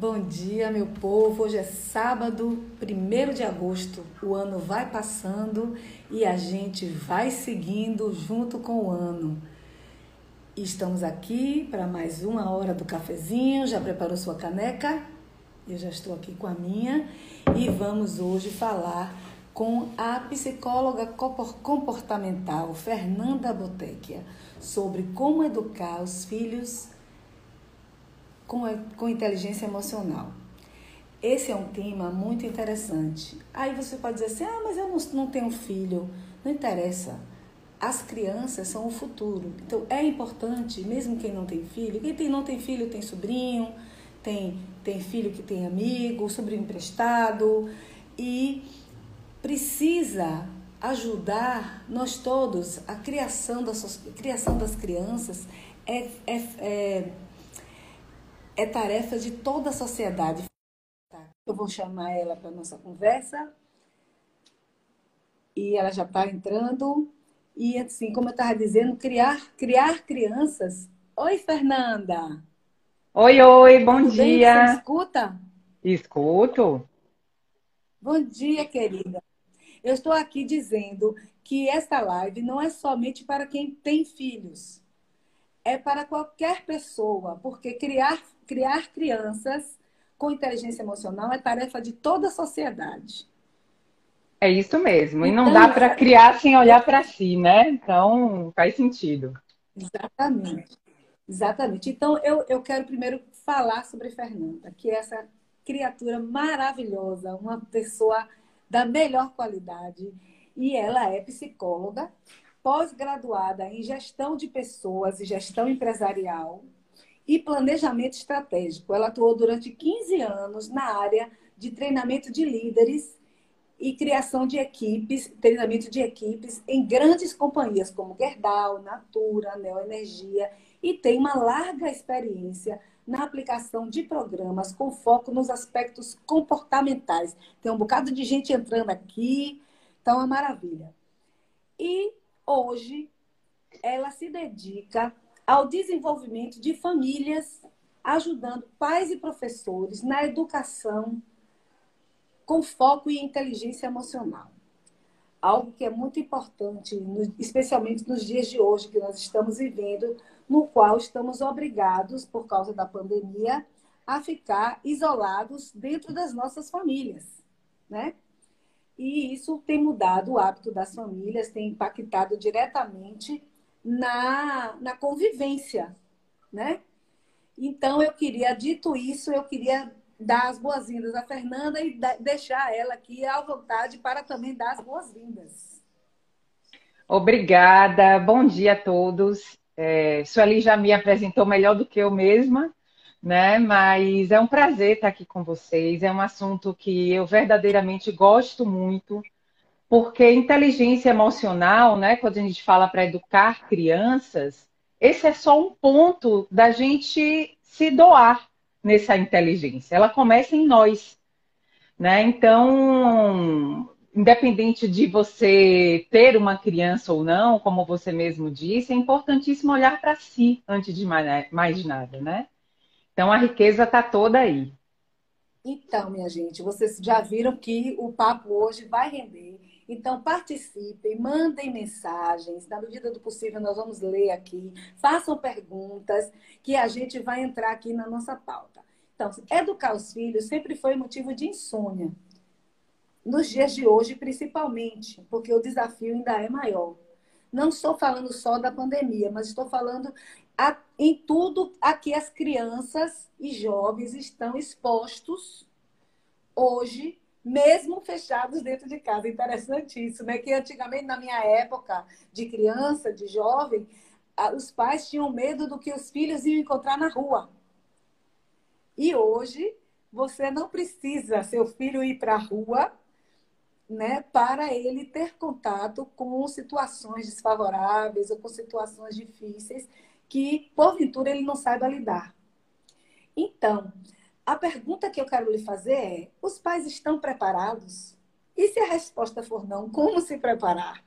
Bom dia, meu povo. Hoje é sábado, 1 de agosto. O ano vai passando e a gente vai seguindo junto com o ano. Estamos aqui para mais uma hora do cafezinho. Já preparou sua caneca? Eu já estou aqui com a minha e vamos hoje falar com a psicóloga comportamental Fernanda Botequia sobre como educar os filhos com, com inteligência emocional. Esse é um tema muito interessante. Aí você pode dizer assim: ah, mas eu não, não tenho filho. Não interessa. As crianças são o futuro. Então é importante, mesmo quem não tem filho, quem tem, não tem filho tem sobrinho, tem, tem filho que tem amigo, sobrinho emprestado, e precisa ajudar nós todos. A criação das, a criação das crianças é, é, é é tarefa de toda a sociedade. Eu vou chamar ela para nossa conversa. E ela já está entrando. E assim, como eu estava dizendo, criar, criar crianças. Oi, Fernanda. Oi, oi, bom Tudo dia. Bem? Você escuta? Escuto. Bom dia, querida. Eu estou aqui dizendo que esta live não é somente para quem tem filhos. É para qualquer pessoa, porque criar criar crianças com inteligência emocional é tarefa de toda a sociedade. É isso mesmo. E não dá para criar sem olhar para si, né? Então, faz sentido. Exatamente. Exatamente. Então, eu, eu quero primeiro falar sobre Fernanda, que é essa criatura maravilhosa, uma pessoa da melhor qualidade. E ela é psicóloga, pós-graduada em gestão de pessoas e gestão empresarial, e planejamento estratégico. Ela atuou durante 15 anos na área de treinamento de líderes e criação de equipes, treinamento de equipes em grandes companhias como Gerdau, Natura, Neoenergia e tem uma larga experiência na aplicação de programas com foco nos aspectos comportamentais. Tem um bocado de gente entrando aqui, então é uma maravilha. E hoje ela se dedica ao desenvolvimento de famílias, ajudando pais e professores na educação com foco em inteligência emocional. Algo que é muito importante, especialmente nos dias de hoje que nós estamos vivendo, no qual estamos obrigados, por causa da pandemia, a ficar isolados dentro das nossas famílias, né? E isso tem mudado o hábito das famílias, tem impactado diretamente na, na convivência, né? Então, eu queria, dito isso, eu queria dar as boas-vindas à Fernanda e deixar ela aqui à vontade para também dar as boas-vindas. Obrigada, bom dia a todos. É, Sueli já me apresentou melhor do que eu mesma, né? Mas é um prazer estar aqui com vocês. É um assunto que eu verdadeiramente gosto muito porque inteligência emocional, né, quando a gente fala para educar crianças, esse é só um ponto da gente se doar nessa inteligência. Ela começa em nós, né? Então, independente de você ter uma criança ou não, como você mesmo disse, é importantíssimo olhar para si antes de mais nada, né? Então, a riqueza está toda aí. Então, minha gente, vocês já viram que o papo hoje vai render então, participem, mandem mensagens. Na medida do possível, nós vamos ler aqui. Façam perguntas que a gente vai entrar aqui na nossa pauta. Então, educar os filhos sempre foi motivo de insônia. Nos dias de hoje, principalmente, porque o desafio ainda é maior. Não estou falando só da pandemia, mas estou falando a, em tudo a que as crianças e jovens estão expostos hoje mesmo fechados dentro de casa. Interessantíssimo, né? Que antigamente, na minha época de criança, de jovem, os pais tinham medo do que os filhos iam encontrar na rua. E hoje, você não precisa seu filho ir para a rua né, para ele ter contato com situações desfavoráveis ou com situações difíceis que, porventura, ele não saiba lidar. Então, a pergunta que eu quero lhe fazer é: os pais estão preparados? E se a resposta for não, como se preparar?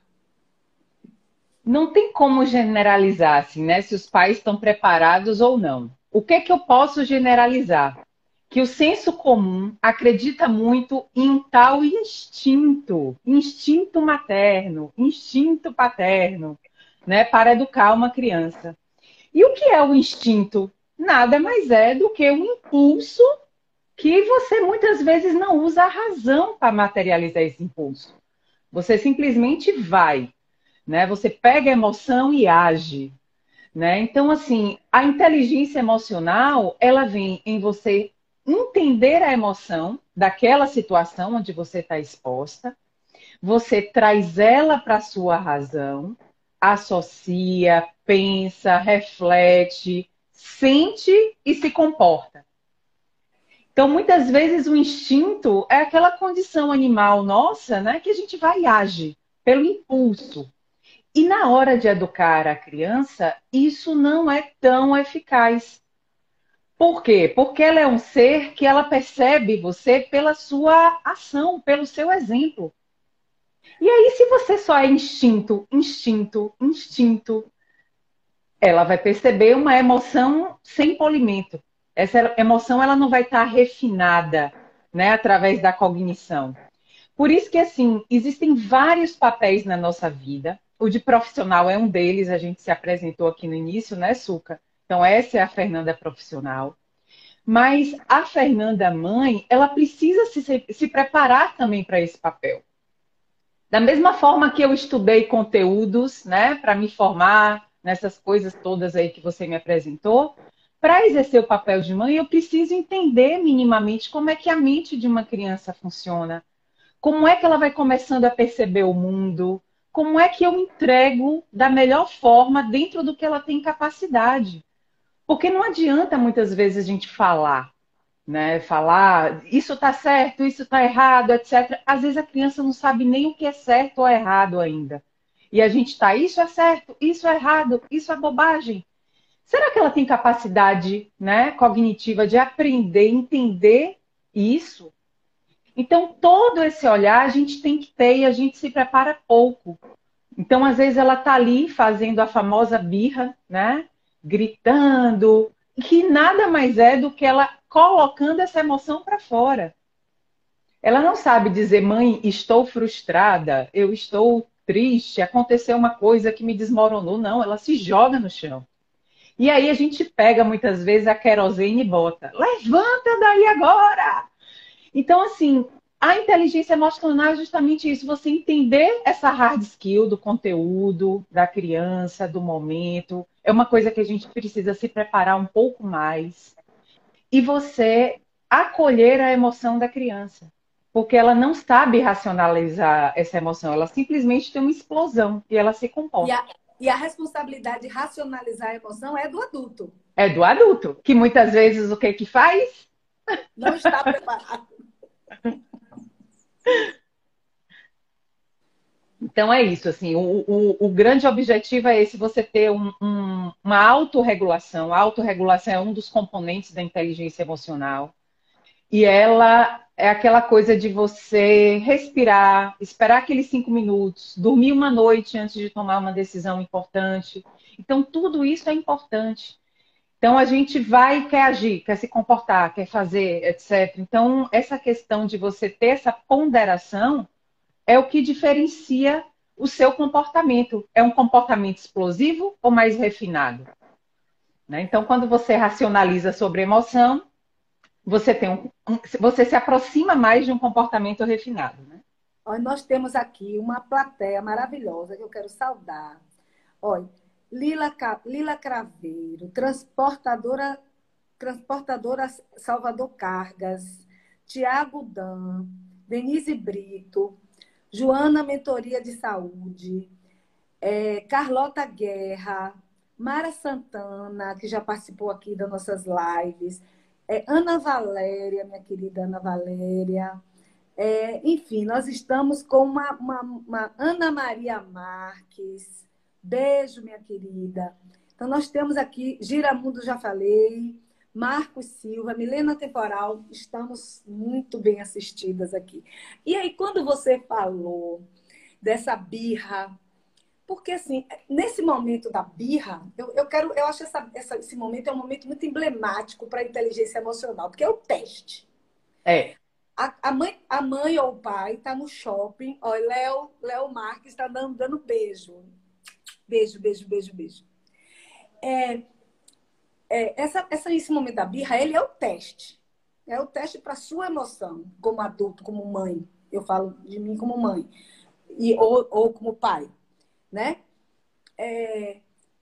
Não tem como generalizar, assim, né? Se os pais estão preparados ou não. O que é que eu posso generalizar? que o senso comum acredita muito em tal instinto, instinto materno, instinto paterno, né, para educar uma criança. E o que é o instinto? Nada mais é do que um impulso que você muitas vezes não usa a razão para materializar esse impulso. Você simplesmente vai, né? Você pega a emoção e age, né? Então, assim, a inteligência emocional, ela vem em você entender a emoção daquela situação onde você está exposta, você traz ela para sua razão, associa, pensa, reflete, sente e se comporta. Então, muitas vezes o instinto é aquela condição animal nossa, né, que a gente vai e age pelo impulso. E na hora de educar a criança, isso não é tão eficaz. Por quê? Porque ela é um ser que ela percebe você pela sua ação, pelo seu exemplo. E aí, se você só é instinto, instinto, instinto, ela vai perceber uma emoção sem polimento. Essa emoção ela não vai estar refinada, né, através da cognição. Por isso que assim, existem vários papéis na nossa vida o de profissional é um deles, a gente se apresentou aqui no início, né, Suca? Então, essa é a Fernanda profissional. Mas a Fernanda mãe, ela precisa se, se preparar também para esse papel. Da mesma forma que eu estudei conteúdos, né, para me formar nessas coisas todas aí que você me apresentou, para exercer o papel de mãe, eu preciso entender minimamente como é que a mente de uma criança funciona. Como é que ela vai começando a perceber o mundo, como é que eu entrego da melhor forma dentro do que ela tem capacidade. Porque não adianta muitas vezes a gente falar, né? Falar isso está certo, isso está errado, etc. Às vezes a criança não sabe nem o que é certo ou errado ainda. E a gente está, isso é certo, isso é errado, isso é bobagem. Será que ela tem capacidade né, cognitiva de aprender, entender isso? Então, todo esse olhar a gente tem que ter e a gente se prepara pouco. Então, às vezes, ela está ali fazendo a famosa birra, né? Gritando, que nada mais é do que ela colocando essa emoção para fora. Ela não sabe dizer, mãe, estou frustrada, eu estou triste, aconteceu uma coisa que me desmoronou. Não, ela se joga no chão. E aí a gente pega muitas vezes a querosene e bota: levanta daí agora! Então, assim, a inteligência emocional é justamente isso, você entender essa hard skill do conteúdo, da criança, do momento. É uma coisa que a gente precisa se preparar um pouco mais. E você acolher a emoção da criança. Porque ela não sabe racionalizar essa emoção, ela simplesmente tem uma explosão e ela se comporta. E a, e a responsabilidade de racionalizar a emoção é do adulto. É do adulto, que muitas vezes o que que faz? Não está preparado. Então é isso, assim, o, o, o, grande objetivo é esse, você ter um, um, uma autorregulação. A autorregulação é um dos componentes da inteligência emocional. E ela é aquela coisa de você respirar, esperar aqueles cinco minutos, dormir uma noite antes de tomar uma decisão importante. Então, tudo isso é importante. Então a gente vai quer agir, quer se comportar, quer fazer, etc. Então essa questão de você ter essa ponderação é o que diferencia o seu comportamento. É um comportamento explosivo ou mais refinado? Né? Então quando você racionaliza sobre emoção, você tem um, um, você se aproxima mais de um comportamento refinado. Né? Nós temos aqui uma plateia maravilhosa que eu quero saudar. Olha, Lila, Lila Craveiro, transportadora, transportadora Salvador Cargas, Tiago Dan, Denise Brito, Joana Mentoria de Saúde, é, Carlota Guerra, Mara Santana, que já participou aqui das nossas lives, é, Ana Valéria, minha querida Ana Valéria. É, enfim, nós estamos com uma, uma, uma Ana Maria Marques, Beijo, minha querida. Então, nós temos aqui Giramundo, já falei, Marcos Silva, Milena Temporal, estamos muito bem assistidas aqui. E aí, quando você falou dessa birra, Porque, assim, nesse momento da birra, eu, eu quero, eu acho essa, essa, esse momento é um momento muito emblemático para a inteligência emocional, porque é o teste. É. A, a, mãe, a mãe ou o pai está no shopping, ó, Léo, Léo Marques está dando, dando beijo. Beijo, beijo, beijo, beijo. É, é, essa, essa, esse momento da birra, ele é o teste. É o teste para sua emoção, como adulto, como mãe. Eu falo de mim como mãe. E, ou, ou como pai né? É,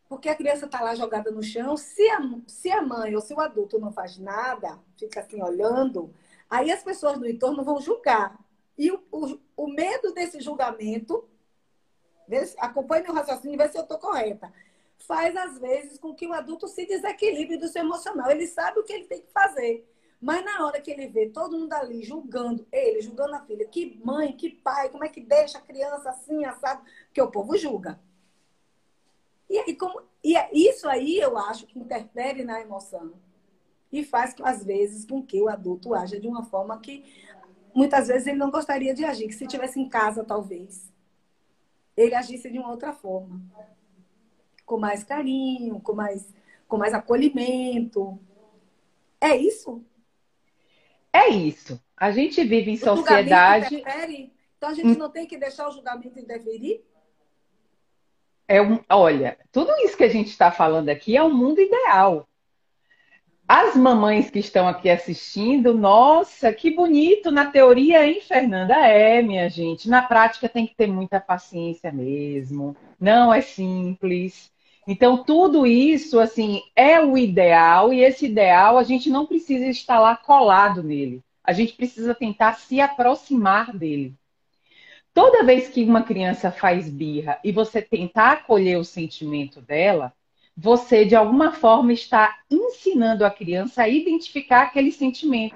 porque a criança está lá jogada no chão, se a, se a mãe ou se o adulto não faz nada, fica assim olhando, aí as pessoas do entorno vão julgar. E o, o, o medo desse julgamento, acompanhe meu raciocínio e vê se eu estou correta, faz às vezes com que o adulto se desequilibre do seu emocional. Ele sabe o que ele tem que fazer. Mas na hora que ele vê todo mundo ali julgando ele, julgando a filha, que mãe, que pai, como é que deixa a criança assim, assado? Porque o povo julga. E, aí, como, e é isso aí eu acho que interfere na emoção. E faz, às vezes, com que o adulto haja de uma forma que muitas vezes ele não gostaria de agir. Que se estivesse em casa, talvez, ele agisse de uma outra forma. Com mais carinho, com mais, com mais acolhimento. É isso? É isso. A gente vive em o sociedade. Interfere? Então a gente não tem que deixar o julgamento interferir? É um, olha, tudo isso que a gente está falando aqui é um mundo ideal. As mamães que estão aqui assistindo, nossa, que bonito na teoria, hein, Fernanda? É, minha gente. Na prática tem que ter muita paciência mesmo. Não é simples. Então, tudo isso, assim, é o ideal, e esse ideal a gente não precisa estar lá colado nele. A gente precisa tentar se aproximar dele. Toda vez que uma criança faz birra e você tentar acolher o sentimento dela, você, de alguma forma, está ensinando a criança a identificar aquele sentimento.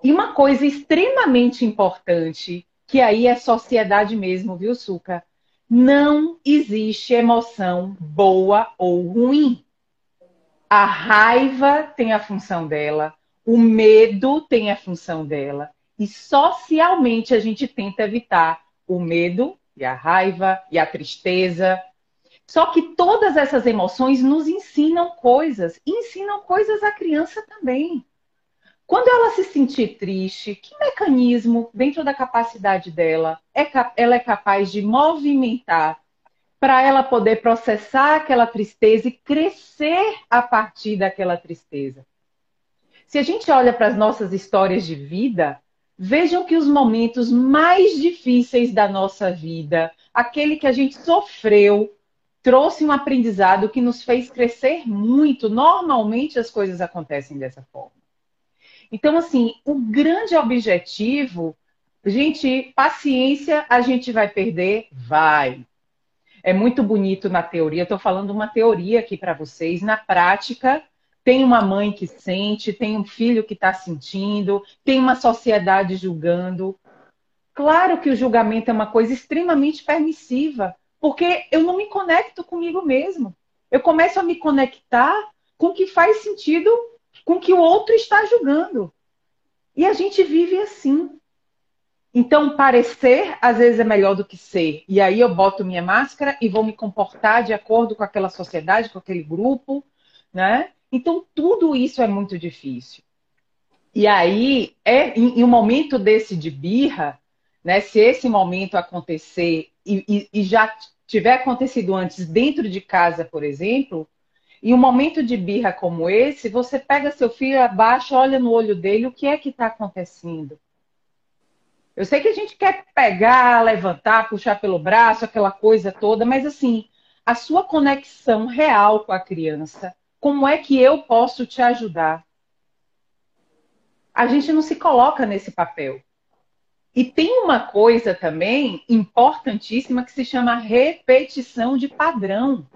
E uma coisa extremamente importante, que aí é sociedade mesmo, viu, Suca? Não existe emoção boa ou ruim. A raiva tem a função dela, o medo tem a função dela, e socialmente a gente tenta evitar o medo e a raiva e a tristeza. Só que todas essas emoções nos ensinam coisas, ensinam coisas à criança também. Quando ela se sentir triste, que mecanismo dentro da capacidade dela é, ela é capaz de movimentar para ela poder processar aquela tristeza e crescer a partir daquela tristeza? Se a gente olha para as nossas histórias de vida, vejam que os momentos mais difíceis da nossa vida, aquele que a gente sofreu, trouxe um aprendizado que nos fez crescer muito. Normalmente as coisas acontecem dessa forma. Então, assim, o grande objetivo, gente, paciência a gente vai perder? Vai. É muito bonito na teoria, estou falando uma teoria aqui para vocês. Na prática, tem uma mãe que sente, tem um filho que está sentindo, tem uma sociedade julgando. Claro que o julgamento é uma coisa extremamente permissiva, porque eu não me conecto comigo mesmo. Eu começo a me conectar com o que faz sentido com que o outro está julgando. E a gente vive assim. Então, parecer às vezes é melhor do que ser. E aí eu boto minha máscara e vou me comportar de acordo com aquela sociedade, com aquele grupo, né? Então, tudo isso é muito difícil. E aí, é em, em um momento desse de birra, né? Se esse momento acontecer e, e, e já tiver acontecido antes dentro de casa, por exemplo, em um momento de birra como esse, você pega seu filho abaixo, olha no olho dele, o que é que está acontecendo? Eu sei que a gente quer pegar, levantar, puxar pelo braço, aquela coisa toda, mas assim, a sua conexão real com a criança, como é que eu posso te ajudar? A gente não se coloca nesse papel. E tem uma coisa também importantíssima que se chama repetição de padrão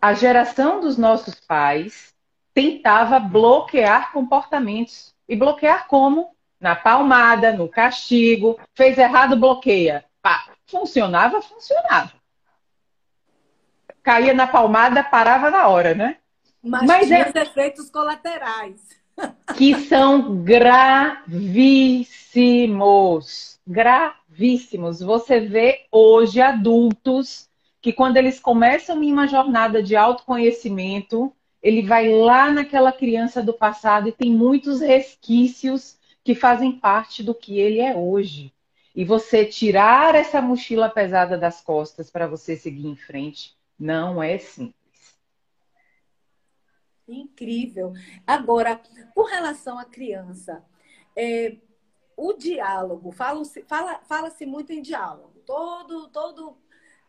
a geração dos nossos pais tentava bloquear comportamentos. E bloquear como? Na palmada, no castigo. Fez errado, bloqueia. Pá, funcionava, funcionava. Caía na palmada, parava na hora, né? Mas, Mas tinha é... efeitos colaterais. Que são gravíssimos. gravíssimos. Você vê hoje adultos que quando eles começam em uma jornada de autoconhecimento, ele vai lá naquela criança do passado e tem muitos resquícios que fazem parte do que ele é hoje. E você tirar essa mochila pesada das costas para você seguir em frente não é simples. Incrível. Agora, com relação à criança, é, o diálogo, fala-se fala, fala muito em diálogo. Todo, todo,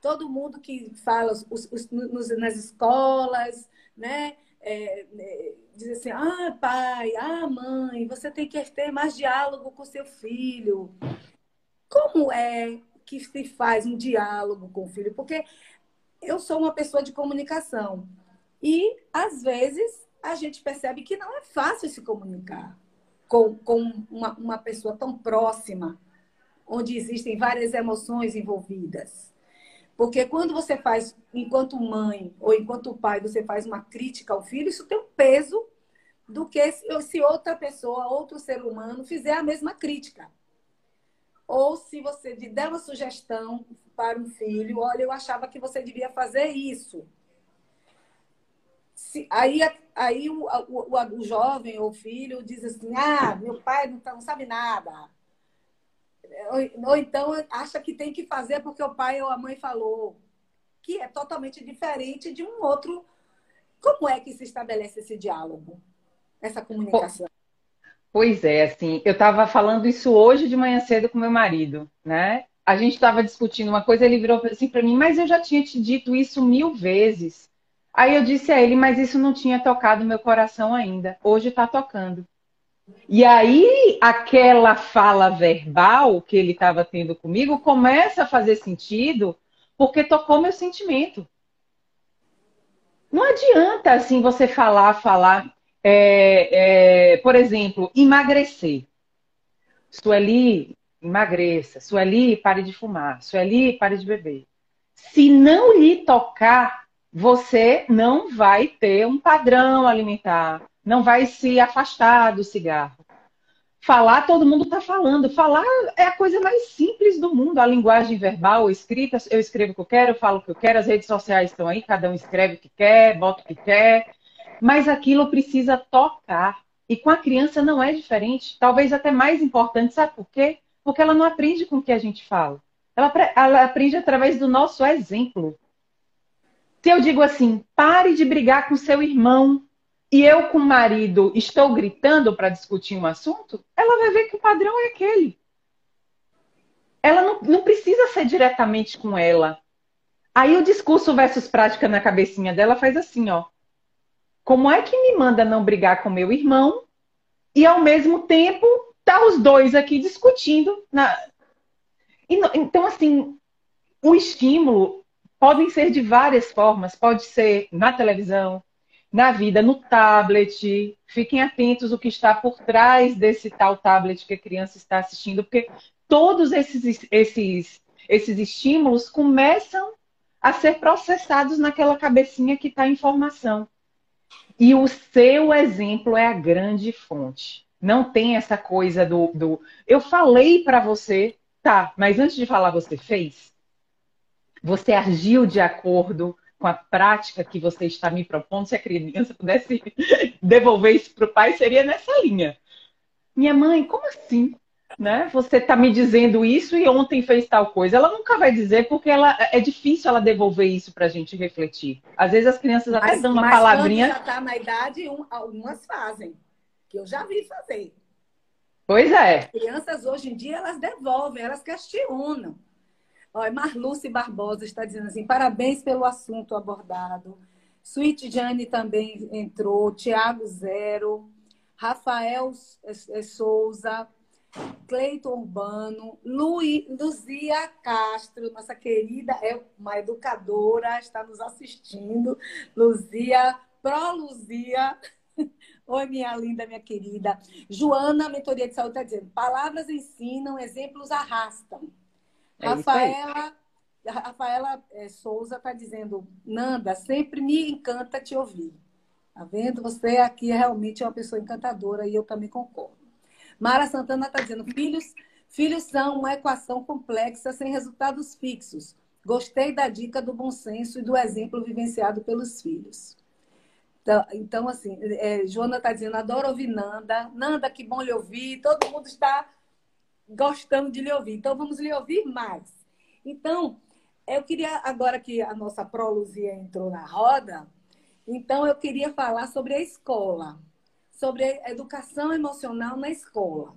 todo mundo que fala os, os, nos, nas escolas, né? É, é, diz assim, ah, pai, ah, mãe, você tem que ter mais diálogo com seu filho. Como é que se faz um diálogo com o filho? Porque eu sou uma pessoa de comunicação. E, às vezes, a gente percebe que não é fácil se comunicar com, com uma, uma pessoa tão próxima, onde existem várias emoções envolvidas. Porque quando você faz, enquanto mãe ou enquanto pai, você faz uma crítica ao filho, isso tem um peso do que se outra pessoa, outro ser humano, fizer a mesma crítica. Ou se você der uma sugestão para um filho, olha, eu achava que você devia fazer isso. Se, aí aí o, o, o, o, jovem ou filho diz assim: ah, meu pai não, tá, não sabe nada. Ou, então acha que tem que fazer porque o pai ou a mãe falou. Que é totalmente diferente de um outro. Como é que se estabelece esse diálogo, essa comunicação? Pois é, assim, eu estava falando isso hoje de manhã cedo com meu marido, né? A gente estava discutindo uma coisa, ele virou assim para mim, mas eu já tinha te dito isso mil vezes. Aí eu disse a ele, mas isso não tinha tocado meu coração ainda. Hoje está tocando. E aí, aquela fala verbal que ele estava tendo comigo começa a fazer sentido porque tocou meu sentimento. Não adianta assim você falar, falar. É, é, por exemplo, emagrecer. Sueli, emagreça. Sueli, pare de fumar. Sueli, pare de beber. Se não lhe tocar, você não vai ter um padrão alimentar, não vai se afastar do cigarro. Falar, todo mundo está falando. Falar é a coisa mais simples do mundo. A linguagem verbal, escrita, eu escrevo o que eu quero, eu falo o que eu quero, as redes sociais estão aí, cada um escreve o que quer, bota o que quer mas aquilo precisa tocar. E com a criança não é diferente, talvez até mais importante, sabe por quê? Porque ela não aprende com o que a gente fala. Ela, ela aprende através do nosso exemplo. Se eu digo assim, pare de brigar com seu irmão, e eu com o marido estou gritando para discutir um assunto, ela vai ver que o padrão é aquele. Ela não, não precisa ser diretamente com ela. Aí o discurso versus prática na cabecinha dela faz assim, ó. Como é que me manda não brigar com meu irmão e ao mesmo tempo tá os dois aqui discutindo na... então assim o estímulo podem ser de várias formas pode ser na televisão na vida no tablet fiquem atentos o que está por trás desse tal tablet que a criança está assistindo porque todos esses esses esses estímulos começam a ser processados naquela cabecinha que está em formação e o seu exemplo é a grande fonte. Não tem essa coisa do. do... Eu falei para você, tá, mas antes de falar, você fez? Você agiu de acordo com a prática que você está me propondo? Se a criança pudesse devolver isso para o pai, seria nessa linha. Minha mãe, como assim? né? Você está me dizendo isso e ontem fez tal coisa. Ela nunca vai dizer porque ela é difícil ela devolver isso para a gente refletir. Às vezes as crianças até mas, dão uma mas palavrinha. Quando já está na idade, um, algumas fazem, que eu já vi fazer. Pois é. As crianças hoje em dia elas devolvem, elas questionam. Olha, Marluce Barbosa está dizendo assim: parabéns pelo assunto abordado. Sweet Jane também entrou, Tiago Zero, Rafael Souza, Cleiton Urbano, Luí, Luzia Castro, nossa querida, é uma educadora, está nos assistindo. Luzia, Pro Luzia. Oi, minha linda, minha querida. Joana, mentoria de saúde, está dizendo: palavras ensinam, exemplos arrastam. É Rafaela, Rafaela é, Souza está dizendo: Nanda, sempre me encanta te ouvir. Tá vendo? Você aqui é realmente uma pessoa encantadora e eu também concordo. Mara Santana está dizendo: filhos, Filhos são uma equação complexa sem resultados fixos. Gostei da dica do bom senso e do exemplo vivenciado pelos filhos. Então, então assim, é, Joana está dizendo, adoro ouvir Nanda. Nanda, que bom lhe ouvir. Todo mundo está gostando de lhe ouvir. Então, vamos lhe ouvir mais. Então, eu queria, agora que a nossa pró-Luzia entrou na roda, então eu queria falar sobre a escola, sobre a educação emocional na escola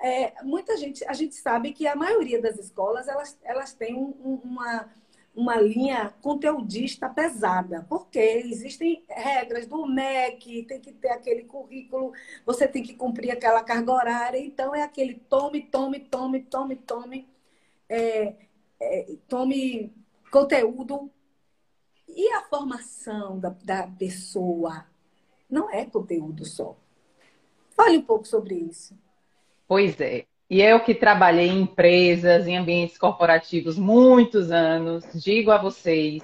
é, muita gente, a gente sabe que a maioria das escolas elas, elas têm um, uma, uma linha conteudista pesada, porque existem regras do MEC, tem que ter aquele currículo, você tem que cumprir aquela carga horária, então é aquele tome, tome, tome, tome, tome, é, é, tome conteúdo. E a formação da, da pessoa não é conteúdo só. Fale um pouco sobre isso. Pois é. E eu que trabalhei em empresas, em ambientes corporativos muitos anos, digo a vocês,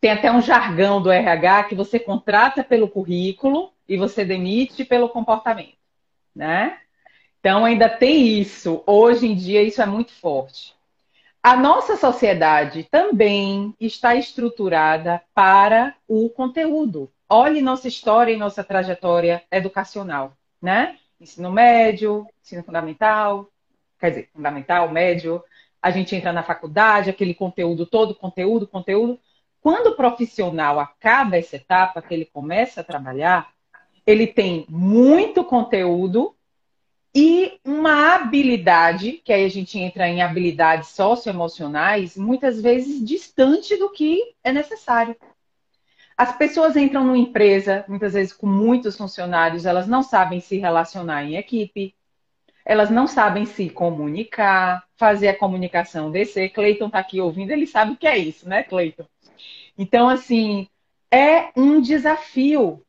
tem até um jargão do RH que você contrata pelo currículo e você demite pelo comportamento, né? Então ainda tem isso. Hoje em dia isso é muito forte. A nossa sociedade também está estruturada para o conteúdo. Olhe nossa história e nossa trajetória educacional, né? Ensino médio, ensino fundamental, quer dizer, fundamental, médio, a gente entra na faculdade, aquele conteúdo todo, conteúdo, conteúdo. Quando o profissional acaba essa etapa, que ele começa a trabalhar, ele tem muito conteúdo e uma habilidade, que aí a gente entra em habilidades socioemocionais, muitas vezes distante do que é necessário. As pessoas entram numa empresa, muitas vezes com muitos funcionários, elas não sabem se relacionar em equipe, elas não sabem se comunicar, fazer a comunicação descer. Cleiton está aqui ouvindo, ele sabe o que é isso, né, Cleiton? Então, assim, é um desafio.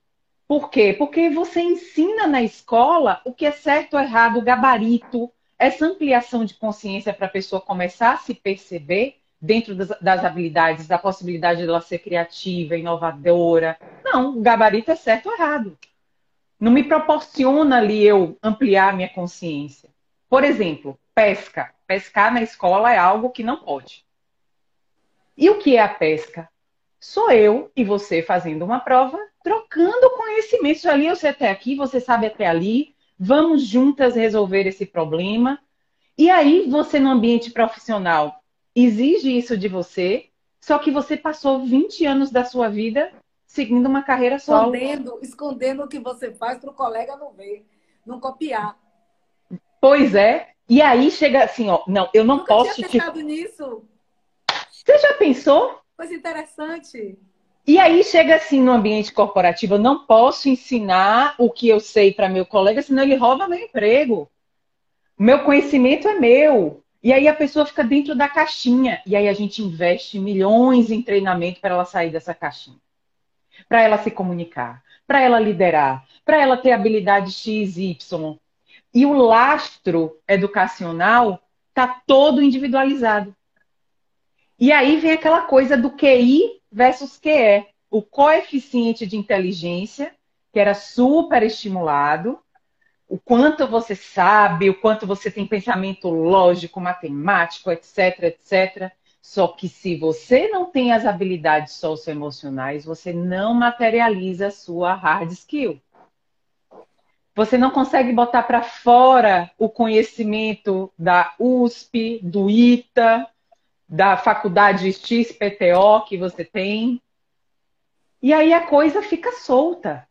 Por quê? Porque você ensina na escola o que é certo ou errado, o gabarito, essa ampliação de consciência para a pessoa começar a se perceber dentro das, das, habilidades, da possibilidade de ela ser criativa, inovadora. Não, o gabarito é certo ou errado. Não me proporciona ali eu ampliar minha consciência. Por exemplo, pesca. Pescar na escola é algo que não pode. E o que é a pesca? Sou eu e você fazendo uma prova, trocando conhecimentos. Ali eu sei até aqui, você sabe até ali. Vamos juntas resolver esse problema. E aí, você no ambiente profissional, exige isso de você, só que você passou 20 anos da sua vida seguindo uma carreira solo. Escondendo, escondendo o que você faz para o colega não ver, não copiar. Pois é. E aí chega assim, ó, não, eu não Nunca posso tinha pensado te... nisso. Você já pensou? Coisa interessante. E aí chega assim no ambiente corporativo, eu não posso ensinar o que eu sei para meu colega, senão ele rouba meu emprego. Meu conhecimento é meu. E aí a pessoa fica dentro da caixinha. E aí a gente investe milhões em treinamento para ela sair dessa caixinha. Para ela se comunicar, para ela liderar, para ela ter habilidade X, Y. E o lastro educacional está todo individualizado. E aí vem aquela coisa do QI versus QE. O coeficiente de inteligência, que era super estimulado, o quanto você sabe, o quanto você tem pensamento lógico, matemático, etc, etc. Só que se você não tem as habilidades socioemocionais, você não materializa a sua hard skill. Você não consegue botar para fora o conhecimento da USP, do ITA, da faculdade XPTO que você tem. E aí a coisa fica solta.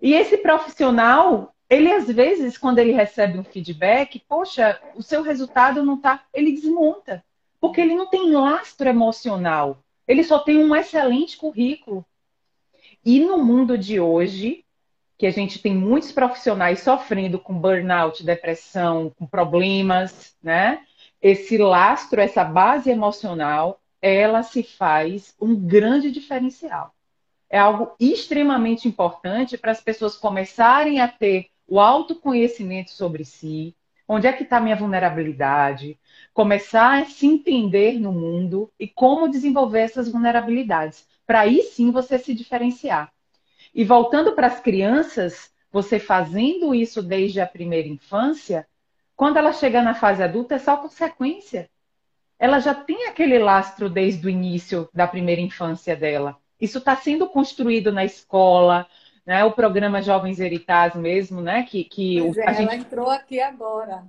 E esse profissional, ele às vezes, quando ele recebe um feedback, poxa, o seu resultado não tá, ele desmonta, porque ele não tem lastro emocional, ele só tem um excelente currículo. E no mundo de hoje, que a gente tem muitos profissionais sofrendo com burnout, depressão, com problemas, né? Esse lastro, essa base emocional, ela se faz um grande diferencial. É algo extremamente importante para as pessoas começarem a ter o autoconhecimento sobre si, onde é que está minha vulnerabilidade, começar a se entender no mundo e como desenvolver essas vulnerabilidades, para aí sim você se diferenciar. E voltando para as crianças, você fazendo isso desde a primeira infância, quando ela chega na fase adulta, é só consequência. Ela já tem aquele lastro desde o início da primeira infância dela. Isso está sendo construído na escola, né? O programa Jovens Veritas mesmo, né? Que, que o, é, a gente... ela entrou aqui agora.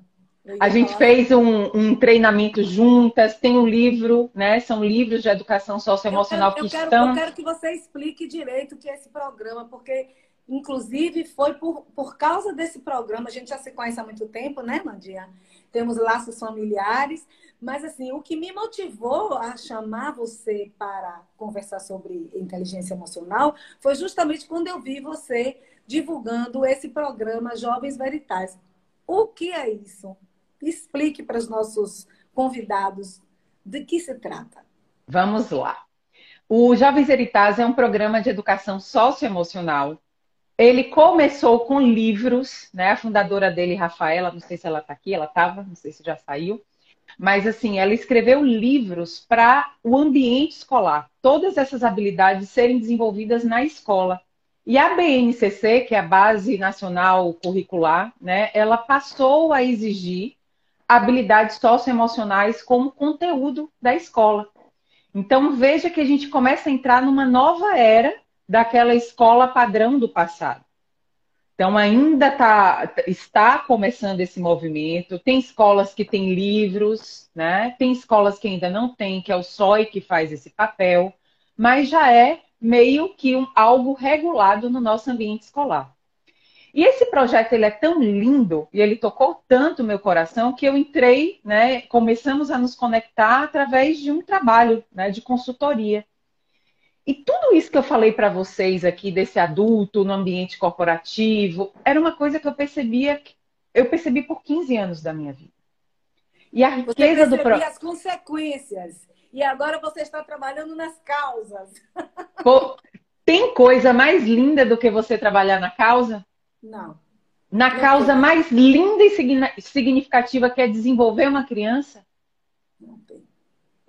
A gente fez um, um, treinamento juntas, tem um livro, né? São livros de educação socioemocional que quero, estão. Eu quero que você explique direito o que é esse programa, porque, inclusive, foi por, por causa desse programa, a gente já se conhece há muito tempo, né, Mandinha? Temos laços familiares, mas assim, o que me motivou a chamar você para conversar sobre inteligência emocional foi justamente quando eu vi você divulgando esse programa Jovens Veritais. O que é isso? Explique para os nossos convidados de que se trata. Vamos lá. O Jovens Heritage é um programa de educação socioemocional. Ele começou com livros, né? A fundadora dele, Rafaela, não sei se ela está aqui, ela estava, não sei se já saiu. Mas assim, ela escreveu livros para o ambiente escolar, todas essas habilidades serem desenvolvidas na escola. E a BNCC, que é a Base Nacional Curricular, né, ela passou a exigir habilidades socioemocionais como conteúdo da escola. Então, veja que a gente começa a entrar numa nova era daquela escola padrão do passado. Então, ainda tá, está começando esse movimento. Tem escolas que têm livros, né? tem escolas que ainda não têm, que é o SOI que faz esse papel, mas já é meio que um, algo regulado no nosso ambiente escolar. E esse projeto ele é tão lindo e ele tocou tanto meu coração que eu entrei, né? Começamos a nos conectar através de um trabalho, né? De consultoria. E tudo isso que eu falei para vocês aqui desse adulto no ambiente corporativo era uma coisa que eu percebia, eu percebi por 15 anos da minha vida. E a riqueza do pro... as consequências. E agora você está trabalhando nas causas. Pô, tem coisa mais linda do que você trabalhar na causa? Não. Na causa mais linda e significativa que é desenvolver uma criança? Não tem.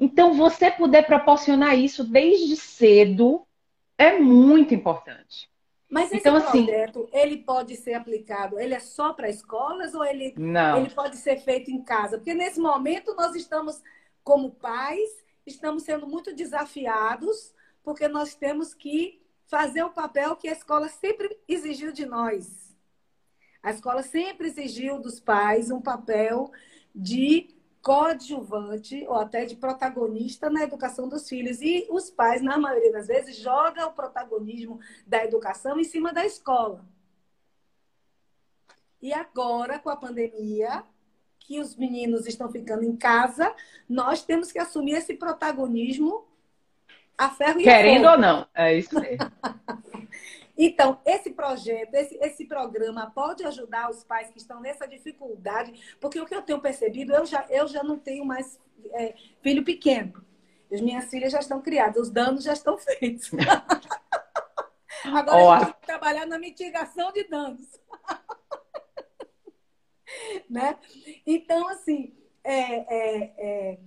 Então, você puder proporcionar isso desde cedo é muito importante. Mas esse então, assim, projeto, assim, ele pode ser aplicado, ele é só para escolas ou ele, não. ele pode ser feito em casa? Porque nesse momento nós estamos, como pais, estamos sendo muito desafiados, porque nós temos que fazer o papel que a escola sempre exigiu de nós a escola sempre exigiu dos pais um papel de coadjuvante ou até de protagonista na educação dos filhos. E os pais, na maioria das vezes, jogam o protagonismo da educação em cima da escola. E agora, com a pandemia, que os meninos estão ficando em casa, nós temos que assumir esse protagonismo a ferro e Querendo ou não, é isso mesmo. Então, esse projeto, esse, esse programa pode ajudar os pais que estão nessa dificuldade, porque o que eu tenho percebido, eu já, eu já não tenho mais é, filho pequeno. As minhas filhas já estão criadas, os danos já estão feitos. Agora oh, a gente tem que trabalhar na mitigação de danos. né? Então, assim, é, é, é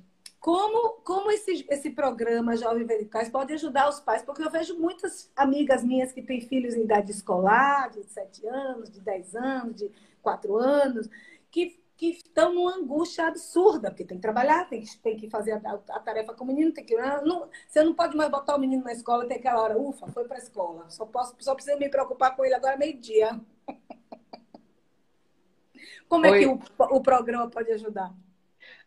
como, como esse, esse programa Jovem Vericais pode ajudar os pais? Porque eu vejo muitas amigas minhas que têm filhos em idade escolar, de 7 anos, de 10 anos, de 4 anos, que, que estão numa angústia absurda, porque tem que trabalhar, tem que, tem que fazer a, a tarefa com o menino, tem que. Ah, não, você não pode mais botar o menino na escola, tem aquela hora, ufa, foi para a escola. Só, posso, só preciso me preocupar com ele agora meio-dia. Como Oi. é que o, o programa pode ajudar?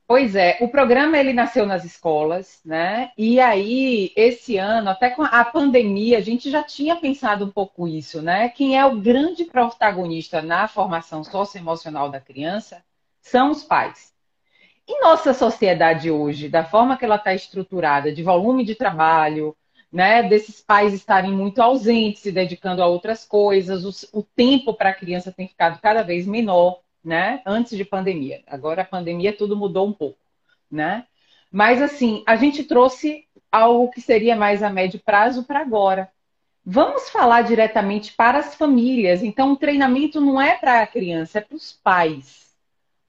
Pois é, o programa ele nasceu nas escolas, né? E aí, esse ano, até com a pandemia, a gente já tinha pensado um pouco isso, né? Quem é o grande protagonista na formação socioemocional da criança são os pais. E nossa sociedade hoje, da forma que ela está estruturada, de volume de trabalho, né? Desses pais estarem muito ausentes, se dedicando a outras coisas, o, o tempo para a criança tem ficado cada vez menor né? Antes de pandemia. Agora a pandemia tudo mudou um pouco, né? Mas assim, a gente trouxe algo que seria mais a médio prazo para agora. Vamos falar diretamente para as famílias. Então, o treinamento não é para a criança, é para os pais.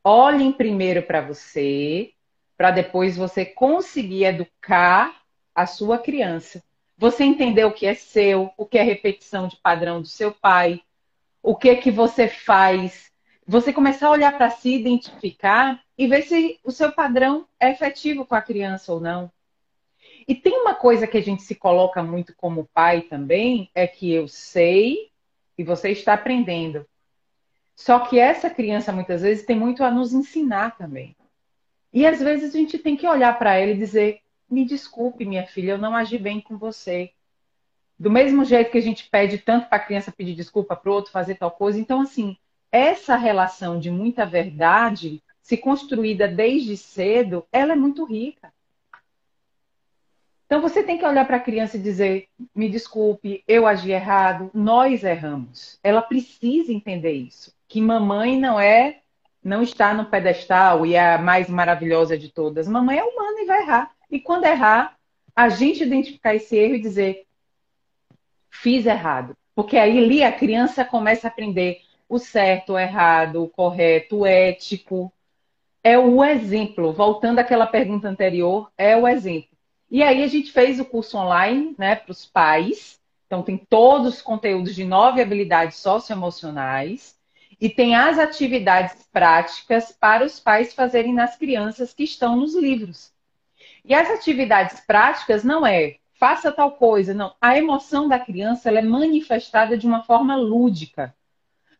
Olhem primeiro para você, para depois você conseguir educar a sua criança. Você entender o que é seu, o que é repetição de padrão do seu pai, o que é que você faz você começar a olhar para si, identificar e ver se o seu padrão é efetivo com a criança ou não. E tem uma coisa que a gente se coloca muito como pai também, é que eu sei e você está aprendendo. Só que essa criança muitas vezes tem muito a nos ensinar também. E às vezes a gente tem que olhar para ela e dizer: me desculpe, minha filha, eu não agi bem com você. Do mesmo jeito que a gente pede tanto para a criança pedir desculpa para o outro, fazer tal coisa. Então, assim, essa relação de muita verdade, se construída desde cedo, ela é muito rica. Então, você tem que olhar para a criança e dizer: me desculpe, eu agi errado, nós erramos. Ela precisa entender isso. Que mamãe não é, não está no pedestal e é a mais maravilhosa de todas. Mamãe é humana e vai errar. E quando errar, a gente identificar esse erro e dizer: fiz errado. Porque aí ali a criança começa a aprender o certo, o errado, o correto, o ético. É o exemplo. Voltando àquela pergunta anterior, é o exemplo. E aí a gente fez o curso online né, para os pais. Então tem todos os conteúdos de nove habilidades socioemocionais e tem as atividades práticas para os pais fazerem nas crianças que estão nos livros. E as atividades práticas não é faça tal coisa, não. A emoção da criança é manifestada de uma forma lúdica.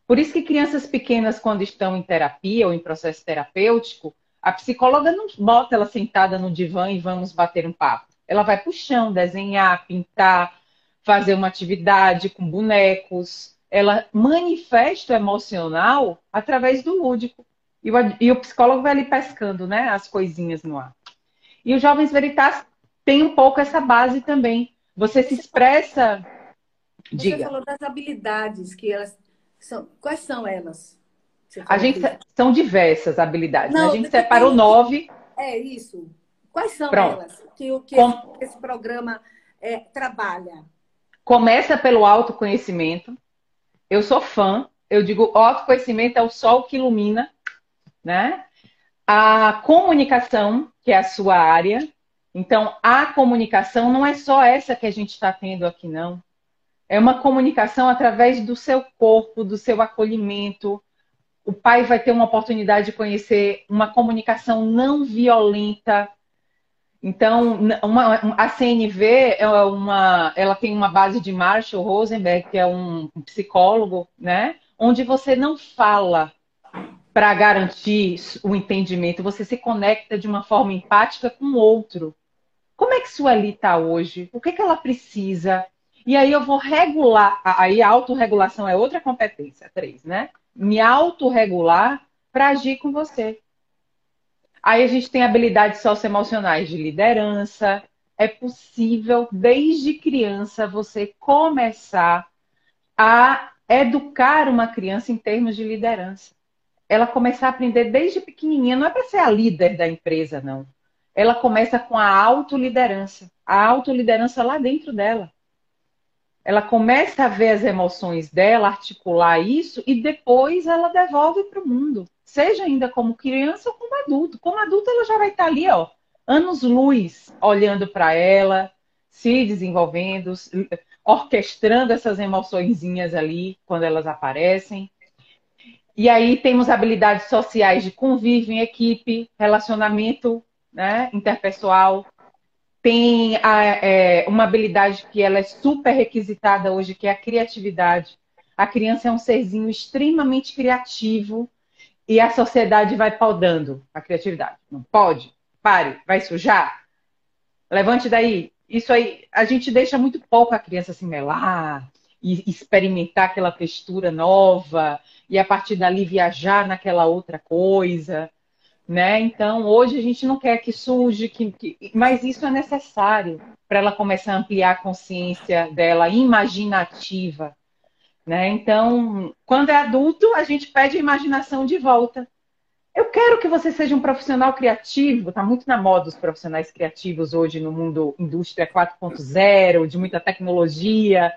Por isso que crianças pequenas, quando estão em terapia ou em processo terapêutico, a psicóloga não bota ela sentada no divã e vamos bater um papo. Ela vai para o chão, desenhar, pintar, fazer uma atividade com bonecos. Ela manifesta o emocional através do lúdico. E o, e o psicólogo vai ali pescando né, as coisinhas no ar. E os Jovens Veritas tem um pouco essa base também. Você se expressa. Você Diga. falou das habilidades que elas são. Quais são elas? A gente são diversas habilidades. Né? Não, A gente separou nove. É isso. Quais são Pronto. elas que o que Com... esse, programa é, trabalha? Começa pelo autoconhecimento. Eu sou fã. Eu digo, autoconhecimento é o sol que ilumina, né? A comunicação, que é a sua área. Então, a comunicação não é só essa que a gente está tendo aqui, não. É uma comunicação através do seu corpo, do seu acolhimento. O pai vai ter uma oportunidade de conhecer uma comunicação não violenta. Então, uma, a CNV é uma, ela tem uma base de Marshall Rosenberg, que é um psicólogo, né? Onde você não fala para garantir o entendimento, você se conecta de uma forma empática com o outro. Como é que Sueli está hoje? O que, que ela precisa? E aí eu vou regular. Aí a autorregulação é outra competência, três, né? Me autorregular para agir com você. Aí a gente tem habilidades socioemocionais de liderança. É possível, desde criança, você começar a educar uma criança em termos de liderança. Ela começar a aprender desde pequenininha. Não é para ser a líder da empresa, não ela começa com a autoliderança. A autoliderança lá dentro dela. Ela começa a ver as emoções dela, articular isso e depois ela devolve para o mundo. Seja ainda como criança ou como adulto. Como adulto, ela já vai estar ali, ó, anos luz, olhando para ela, se desenvolvendo, orquestrando essas emoçõezinhas ali quando elas aparecem. E aí temos habilidades sociais de convívio em equipe, relacionamento né, interpessoal, tem a, é, uma habilidade que ela é super requisitada hoje, que é a criatividade. A criança é um serzinho extremamente criativo e a sociedade vai podando a criatividade. Não pode, pare, vai sujar, levante daí. Isso aí, a gente deixa muito pouco a criança se melar e experimentar aquela textura nova e a partir dali viajar naquela outra coisa né? Então, hoje a gente não quer que surge, que, que... mas isso é necessário para ela começar a ampliar a consciência dela imaginativa, né? Então, quando é adulto, a gente pede a imaginação de volta. Eu quero que você seja um profissional criativo, está muito na moda os profissionais criativos hoje no mundo indústria 4.0, de muita tecnologia.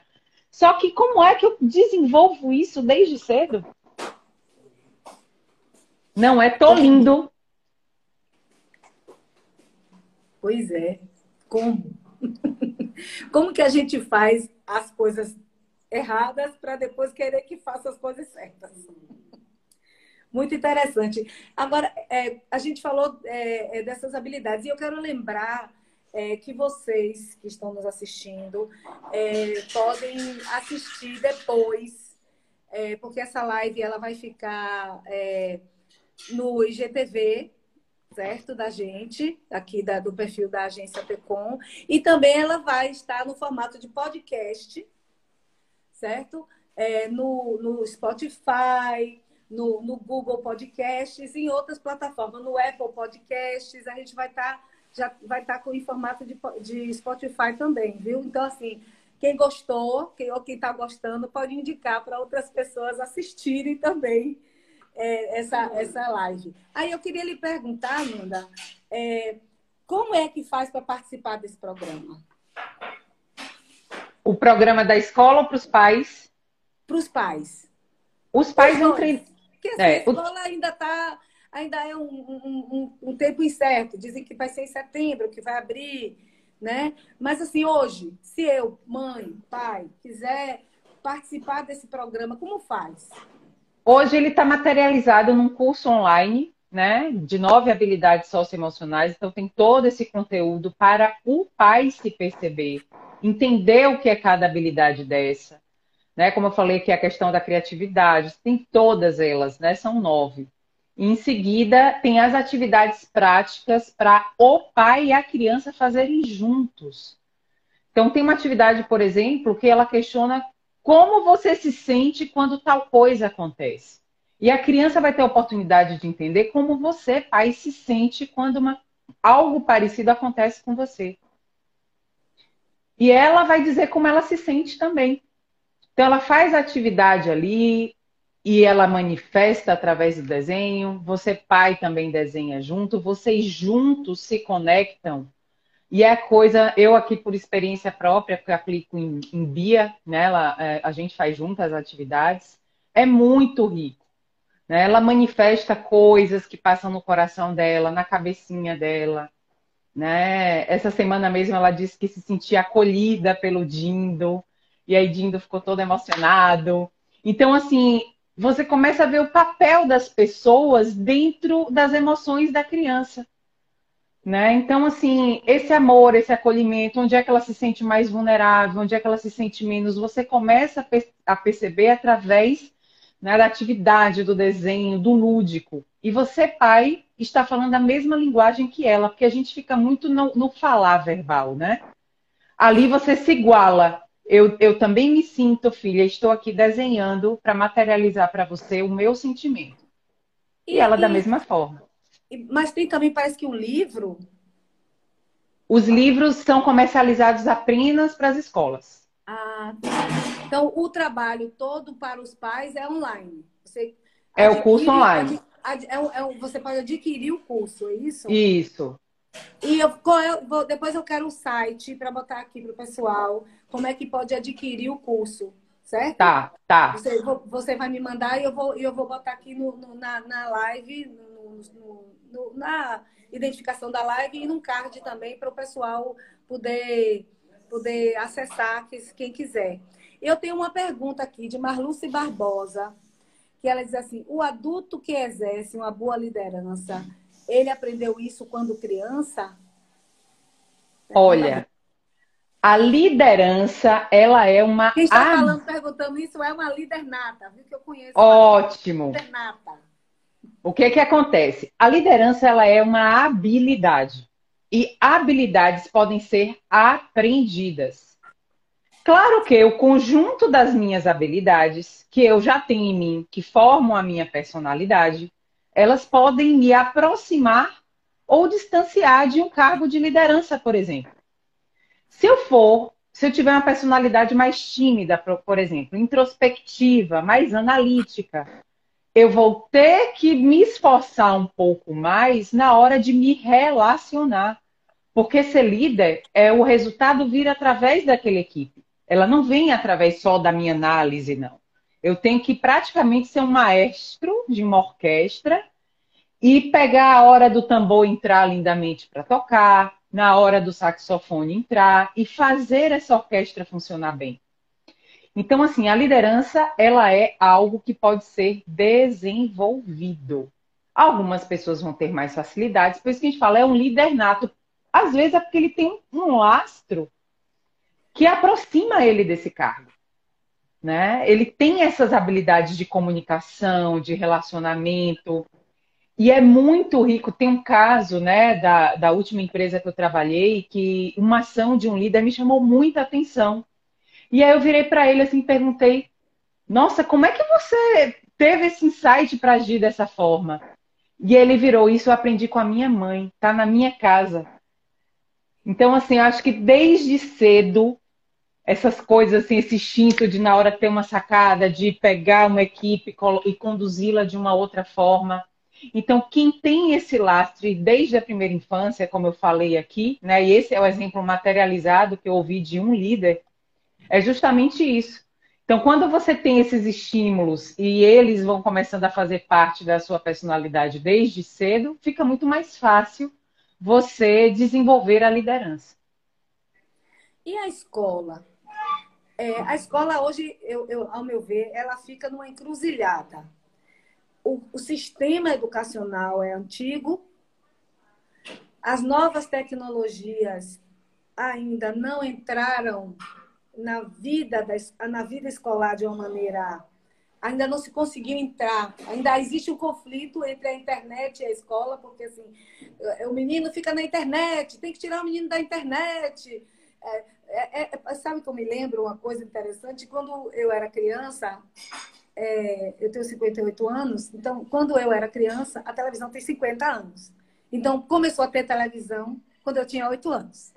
Só que como é que eu desenvolvo isso desde cedo? Não é tô lindo, Pois é. Como? Como que a gente faz as coisas erradas para depois querer que faça as coisas certas? Muito interessante. Agora, é, a gente falou é, é, dessas habilidades e eu quero lembrar é, que vocês que estão nos assistindo é, podem assistir depois, é, porque essa live ela vai ficar no IGTV, certo? Da gente, aqui da, do perfil da agência Pecom, e também ela vai estar no formato de podcast, certo? no, no Spotify, no, no Google Podcasts, em outras plataformas, no Apple Podcasts, a gente vai estar tá, já vai estar tá com em formato de, de Spotify também, viu? Então, assim, quem gostou, quem, ou quem está gostando, pode indicar para outras pessoas assistirem também é, essa, essa live. Aí eu queria lhe perguntar, Nanda, é, como é que faz para participar desse programa? O programa da escola para os pais? Para os pais. Os pais entram. Porque assim, é, a escola o... ainda está ainda é um, um, um, tempo incerto. Dizem que vai ser em setembro, que vai abrir, né? Mas assim, hoje, se eu, mãe, pai, quiser participar desse programa, como faz? Hoje ele está materializado num curso online, né? De nove habilidades socioemocionais. Então tem todo esse conteúdo para o pai se perceber, entender o que é cada habilidade dessa né? Como eu falei que a questão da criatividade, tem todas elas, né? São nove. Em seguida, tem as atividades práticas para o pai e a criança fazerem juntos. Então, tem uma atividade, por exemplo, que ela questiona como você se sente quando tal coisa acontece. E a criança vai ter a oportunidade de entender como você, pai, se sente quando uma, algo parecido acontece com você. E ela vai dizer como ela se sente também. Então, ela faz a atividade ali e ela manifesta através do desenho. Você, pai, também desenha junto. Vocês juntos se conectam. E é coisa, eu aqui por experiência própria, porque aplico em, em Bia, né? Ela, é, a gente faz juntas as atividades. É muito rico. Né? Ela manifesta coisas que passam no coração dela, na cabecinha dela. Né? Essa semana mesmo ela disse que se sentia acolhida pelo Dindo. E aí Dindo ficou todo emocionado. Então, assim, você começa a ver o papel das pessoas dentro das emoções da criança. Né? Então, assim, esse amor, esse acolhimento, onde é que ela se sente mais vulnerável, onde é que ela se sente menos, você começa a, perceber através né, da atividade, do desenho, do lúdico. E você, pai, está falando a mesma linguagem que ela, porque a gente fica muito no, no falar verbal, né? Ali você se iguala eu, eu também me sinto, filha, estou aqui desenhando para materializar para você o meu sentimento. E, e ela da mesma forma. Mas tem também, parece que um livro. Os livros são comercializados apenas para as escolas. Ah, tá. Então, o trabalho todo para os pais é online. Você é o curso online. Ad, ad, é, é, você pode adquirir o curso, é isso? Isso. E eu, eu vou, depois eu quero um site para botar aqui para o pessoal como é que pode adquirir o curso, certo? Tá, tá. Você, você vai me mandar e eu vou, eu vou botar aqui no, no na, na live, no, no, na identificação da live e num card também para o pessoal poder, poder acessar, quem quiser. Eu tenho uma pergunta aqui de Marluce Barbosa, que ela diz assim: o adulto que exerce uma boa liderança ele aprendeu isso quando criança? Olha, a liderança, ela é uma. Quem está falando, perguntando isso, é uma líder nata, viu? Que eu conheço. Ótimo. Líder nata. O que que acontece? A liderança, ela é uma habilidade. E habilidades podem ser aprendidas. Claro que o conjunto das minhas habilidades, que eu já tenho em mim, que formam a minha personalidade, elas podem me aproximar ou distanciar de um cargo de liderança, por exemplo. Se eu for, se eu tiver uma personalidade mais tímida, por exemplo, introspectiva, mais analítica, eu vou ter que me esforçar um pouco mais na hora de me relacionar. Porque ser líder é o resultado vir através daquela equipe. Ela não vem através só da minha análise, não. Eu tenho que praticamente ser um maestro de uma orquestra e pegar a hora do tambor entrar lindamente para tocar, na hora do saxofone entrar e fazer essa orquestra funcionar bem. Então, assim, a liderança, ela é algo que pode ser desenvolvido. Algumas pessoas vão ter mais facilidades, por isso que a gente fala, é um líder nato. Às vezes é porque ele tem um lastro que aproxima ele desse cargo. Né? Ele tem essas habilidades de comunicação, de relacionamento, e é muito rico. Tem um caso né, da, da última empresa que eu trabalhei que uma ação de um líder me chamou muita atenção. E aí eu virei para ele assim perguntei: Nossa, como é que você teve esse insight para agir dessa forma? E ele virou: Isso eu aprendi com a minha mãe, tá na minha casa. Então, assim, eu acho que desde cedo essas coisas, assim, esse instinto de na hora ter uma sacada, de pegar uma equipe e conduzi-la de uma outra forma. Então, quem tem esse lastre desde a primeira infância, como eu falei aqui, né, e esse é o exemplo materializado que eu ouvi de um líder, é justamente isso. Então, quando você tem esses estímulos e eles vão começando a fazer parte da sua personalidade desde cedo, fica muito mais fácil você desenvolver a liderança. E a escola? É, a escola hoje, eu, eu, ao meu ver, ela fica numa encruzilhada. O, o sistema educacional é antigo, as novas tecnologias ainda não entraram na vida, da, na vida escolar de uma maneira. Ainda não se conseguiu entrar. Ainda existe um conflito entre a internet e a escola, porque assim, o menino fica na internet, tem que tirar o menino da internet. É, é, é, sabe que eu me lembro uma coisa interessante? Quando eu era criança, é, eu tenho 58 anos, então quando eu era criança, a televisão tem 50 anos. Então começou a ter televisão quando eu tinha 8 anos,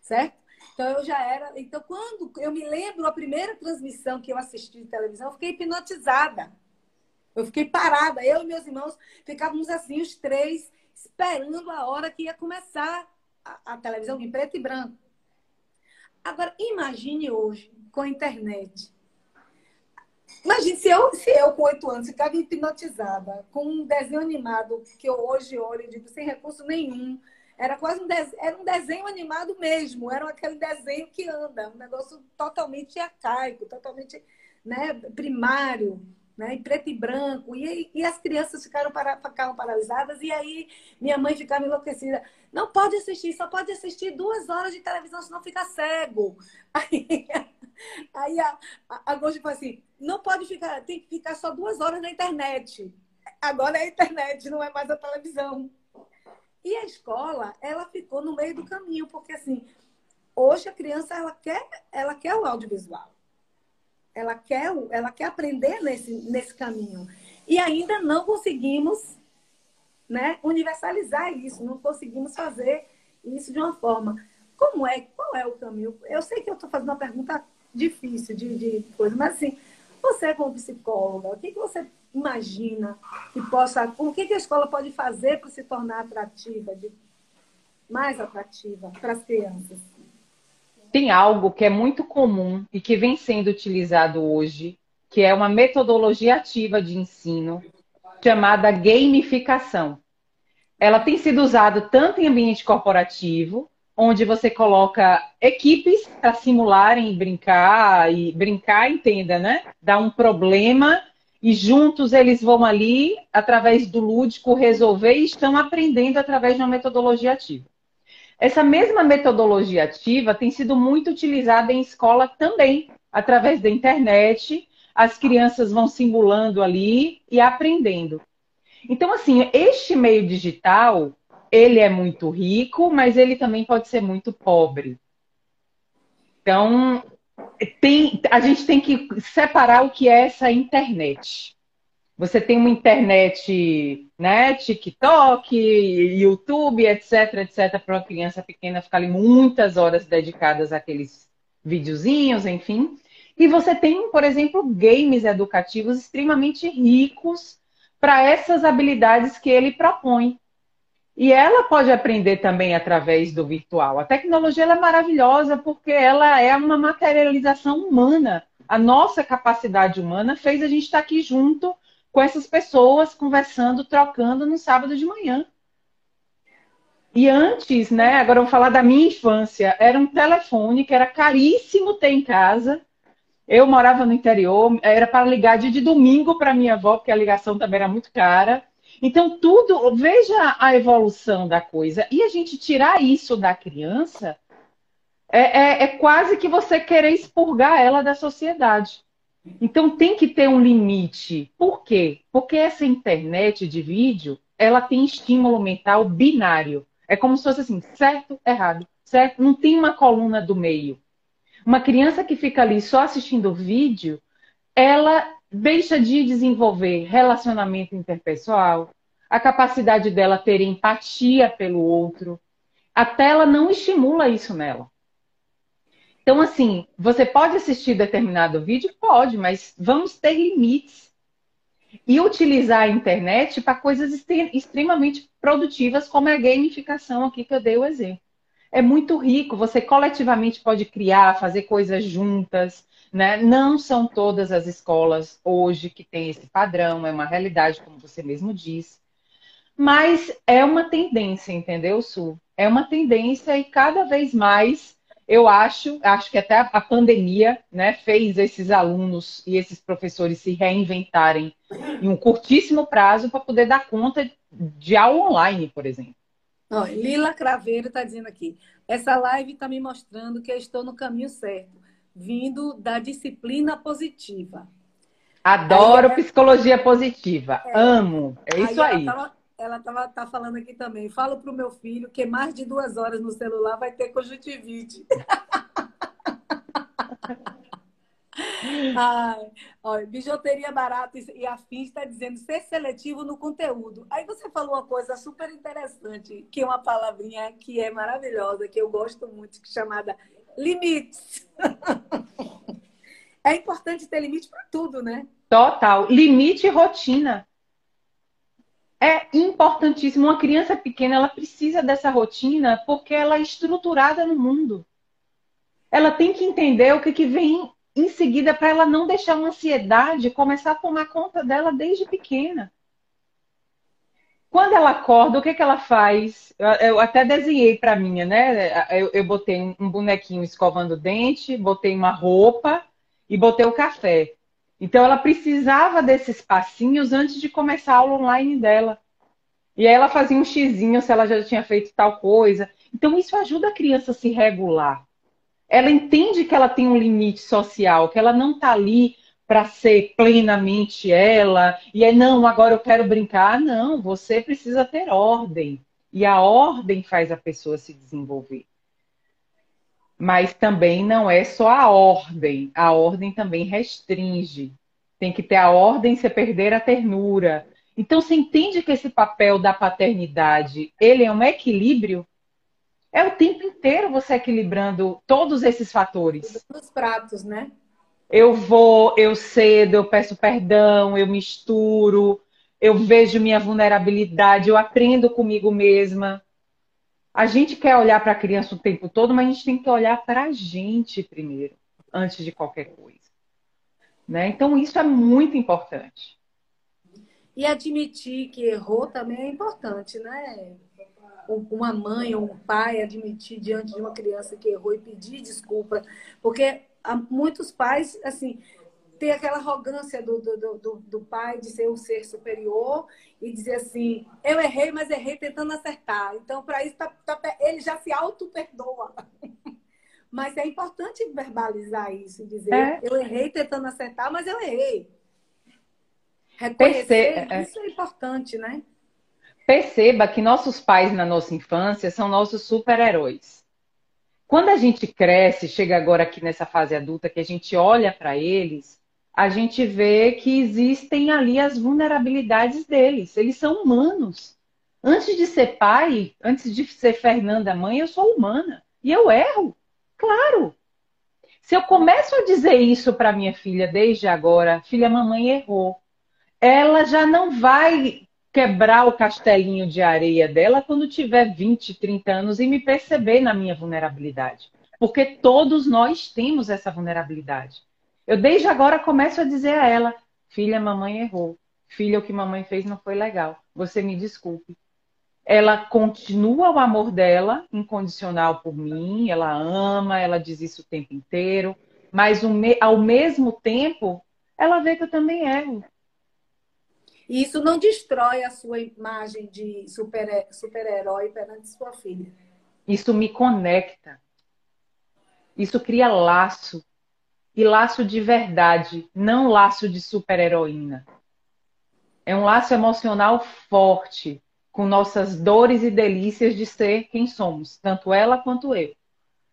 certo? Então eu já era. Então quando eu me lembro a primeira transmissão que eu assisti de televisão, eu fiquei hipnotizada. Eu fiquei parada, eu e meus irmãos ficávamos assim, os três, esperando a hora que ia começar a, a televisão em preto e branco. Agora, imagine hoje, com a internet. Imagine se eu, se eu com oito anos, ficava hipnotizada com um desenho animado que eu hoje olho e digo sem recurso nenhum. Era quase um, desenho, era um desenho animado mesmo, era aquele desenho que anda, um negócio totalmente arcaico, totalmente né, primário né, em preto e branco. E, e as crianças ficaram, para, ficaram paralisadas. E aí minha mãe ficava enlouquecida. Não pode assistir, só pode assistir duas horas de televisão, senão fica cego. Aí, aí a, a, Goji falou assim: não pode ficar, tem que ficar só duas horas na internet. Agora é a internet, não é mais a televisão. E a escola, ela ficou no meio do caminho, porque assim, hoje a criança ela quer, ela quer o audiovisual. Ela quer, ela quer aprender nesse, nesse caminho. E ainda não conseguimos né, universalizar isso, não conseguimos fazer isso de uma forma. Como é? Qual é o caminho? Eu sei que eu estou fazendo uma pergunta difícil de, de coisa, mas assim, você como psicóloga, o que, que você imagina que possa, o que, a escola pode fazer para se tornar atrativa, de, mais atrativa para as crianças? tem algo que é muito comum e que vem sendo utilizado hoje, que é uma metodologia ativa de ensino chamada gamificação. Ela tem sido usada tanto em ambiente corporativo, onde você coloca equipes para simularem e brincar, e brincar, entenda, né? Dá um problema e juntos eles vão ali, através do lúdico, resolver e estão aprendendo através de uma metodologia ativa. Essa mesma metodologia ativa tem sido muito utilizada em escola também, através da internet. As crianças vão simulando ali e aprendendo. Então, assim, este meio digital, ele é muito rico, mas ele também pode ser muito pobre. Então, tem, a gente tem que separar o que é essa internet. Você tem uma internet, né, TikTok, YouTube, etc, etc, para uma criança pequena ficar ali muitas horas dedicadas àqueles videozinhos, enfim. E você tem, por exemplo, games educativos extremamente ricos para essas habilidades que ele propõe. E ela pode aprender também através do virtual. A tecnologia é maravilhosa porque ela é uma materialização humana. A nossa capacidade humana fez a gente estar aqui junto com essas pessoas, conversando, trocando no sábado de manhã. E antes, né, agora eu vou falar da minha infância, era um telefone que era caríssimo ter em casa. Eu morava no interior, era para ligar de, de domingo para minha avó, porque a ligação também era muito cara. Então, tudo, veja a evolução da coisa. E a gente tirar isso da criança é, é, é quase que você querer expurgar ela da sociedade. Então, tem que ter um limite. Por quê? Porque essa internet de vídeo, ela tem estímulo mental binário. É como se fosse assim, certo, errado, certo? Não tem uma coluna do meio. Uma criança que fica ali só assistindo o vídeo, ela deixa de desenvolver relacionamento interpessoal, a capacidade dela ter empatia pelo outro. A tela não estimula isso nela. Então, assim, você pode assistir determinado vídeo? Pode, mas vamos ter limites. E utilizar a internet para coisas extremamente produtivas, como a gamificação aqui que eu dei o exemplo é muito rico. Você coletivamente pode criar, fazer coisas juntas. Né? Não são todas as escolas hoje que têm esse padrão, é uma realidade, como você mesmo disse. Mas é uma tendência, entendeu, Su? É uma tendência e cada vez mais eu acho, acho que até a pandemia né, fez esses alunos e esses professores se reinventarem em um curtíssimo prazo para poder dar conta de aula online, por exemplo. Lila Craveiro está dizendo aqui. Essa live está me mostrando que eu estou no caminho certo, vindo da disciplina positiva. Adoro aí, psicologia positiva. É, Amo. É isso aí. Ela estava tá falando aqui também. Falo para o meu filho que mais de duas horas no celular vai ter conjuntivite. Ai, olha, bijuteria barata e afins está dizendo ser seletivo no conteúdo. Aí você falou uma coisa super interessante, que é uma palavrinha que é maravilhosa, que eu gosto muito, que é chamada limites. é importante ter limite para tudo, né? Total. Limite e rotina. É importantíssimo. Uma criança pequena, ela precisa dessa rotina porque ela é estruturada no mundo. Ela tem que entender o que, que vem em seguida para ela não deixar uma ansiedade começar a tomar conta dela desde pequena. Quando ela acorda, o que, que ela faz? Eu, eu até desenhei para minha, né? Eu, eu botei um bonequinho escovando o dente, botei uma roupa e botei o café. Então ela precisava desses passinhos antes de começar a aula online dela. E aí ela fazia um xizinho se ela já tinha feito tal coisa. Então isso ajuda a criança a se regular ela entende que ela tem um limite social, que ela não está ali para ser plenamente ela, e é não, agora eu quero brincar. Não, você precisa ter ordem. E a ordem faz a pessoa se desenvolver. Mas também não é só a ordem, a ordem também restringe. Tem que ter a ordem sem perder a ternura. Então você entende que esse papel da paternidade, ele é um equilíbrio é o tempo inteiro você equilibrando todos esses fatores. Os pratos, né? Eu vou, eu cedo, eu peço perdão, eu misturo, eu vejo minha vulnerabilidade, eu aprendo comigo mesma. A gente quer olhar para a criança o tempo todo, mas a gente tem que olhar para a gente primeiro, antes de qualquer coisa. Né? Então, isso é muito importante. E admitir que errou também é importante, né? uma mãe ou um pai admitir diante de uma criança que errou e pedir desculpa, porque muitos pais, assim, tem aquela arrogância do, do, do, do, pai de ser um ser superior e dizer assim, eu errei, mas errei tentando acertar. Então, para isso, tá, tá, ele já se auto-perdoa. mas é importante verbalizar isso, dizer, é. eu errei tentando acertar, mas eu errei. Reconhecer, é. isso é importante, né? Perceba que nossos pais na nossa infância são nossos super-heróis. Quando a gente cresce, chega agora aqui nessa fase adulta, que a gente olha para eles, a gente vê que existem ali as vulnerabilidades deles. Eles são humanos. Antes de ser pai, antes de ser Fernanda mãe, eu sou humana. E eu erro. Claro. Se eu começo a dizer isso para minha filha desde agora, filha, mamãe errou. Ela já não vai quebrar o castelinho de areia dela quando tiver 20, 30 anos e me perceber na minha vulnerabilidade. Porque todos nós temos essa vulnerabilidade. Eu desde agora começo a dizer a ela: filha, mamãe errou. Filha, o que mamãe fez não foi legal. Você me desculpe. Ela continua o amor dela incondicional por mim, ela ama, ela diz isso o tempo inteiro, mas ao mesmo tempo, ela vê que eu também erro. E isso não destrói a sua imagem de super-herói super perante sua filha. Isso me conecta. Isso cria laço. E laço de verdade, não laço de super-heroína. É um laço emocional forte, com nossas dores e delícias de ser quem somos, tanto ela quanto eu.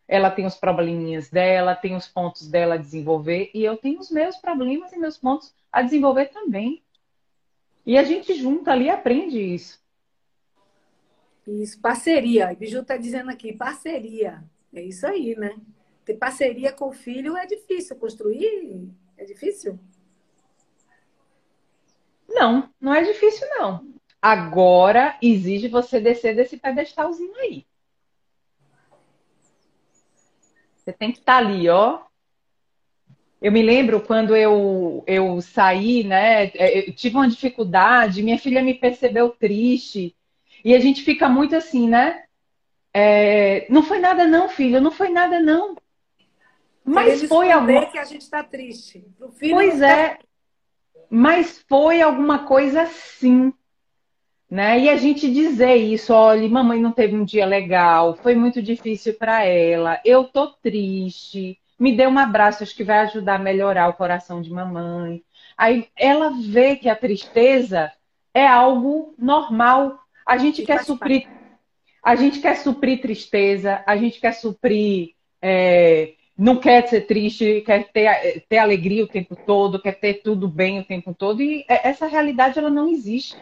Ela tem os probleminhas dela, tem os pontos dela a desenvolver, e eu tenho os meus problemas e meus pontos a desenvolver também. E a gente junta ali aprende isso. Isso, parceria. O Biju está dizendo aqui, parceria. É isso aí, né? Ter parceria com o filho é difícil. Construir é difícil? Não, não é difícil, não. Agora exige você descer desse pedestalzinho aí. Você tem que estar tá ali, ó. Eu me lembro quando eu, eu saí, né? É, eu tive uma dificuldade, minha filha me percebeu triste. E a gente fica muito assim, né? É, não foi nada, não, filho, não foi nada, não. Mas foi alguma que a gente está triste. pois é. Tá... Mas foi alguma coisa assim. Né? E a gente dizer isso, olha, mamãe não teve um dia legal, foi muito difícil para ela, eu tô triste, me dê um abraço, acho que vai ajudar a melhorar o coração de mamãe. Aí ela vê que a tristeza é algo normal. A gente quer suprir, a gente quer suprir tristeza, a gente quer suprir é, não quer ser triste, quer ter, ter alegria o tempo todo, quer ter tudo bem o tempo todo, e é, essa realidade ela não existe.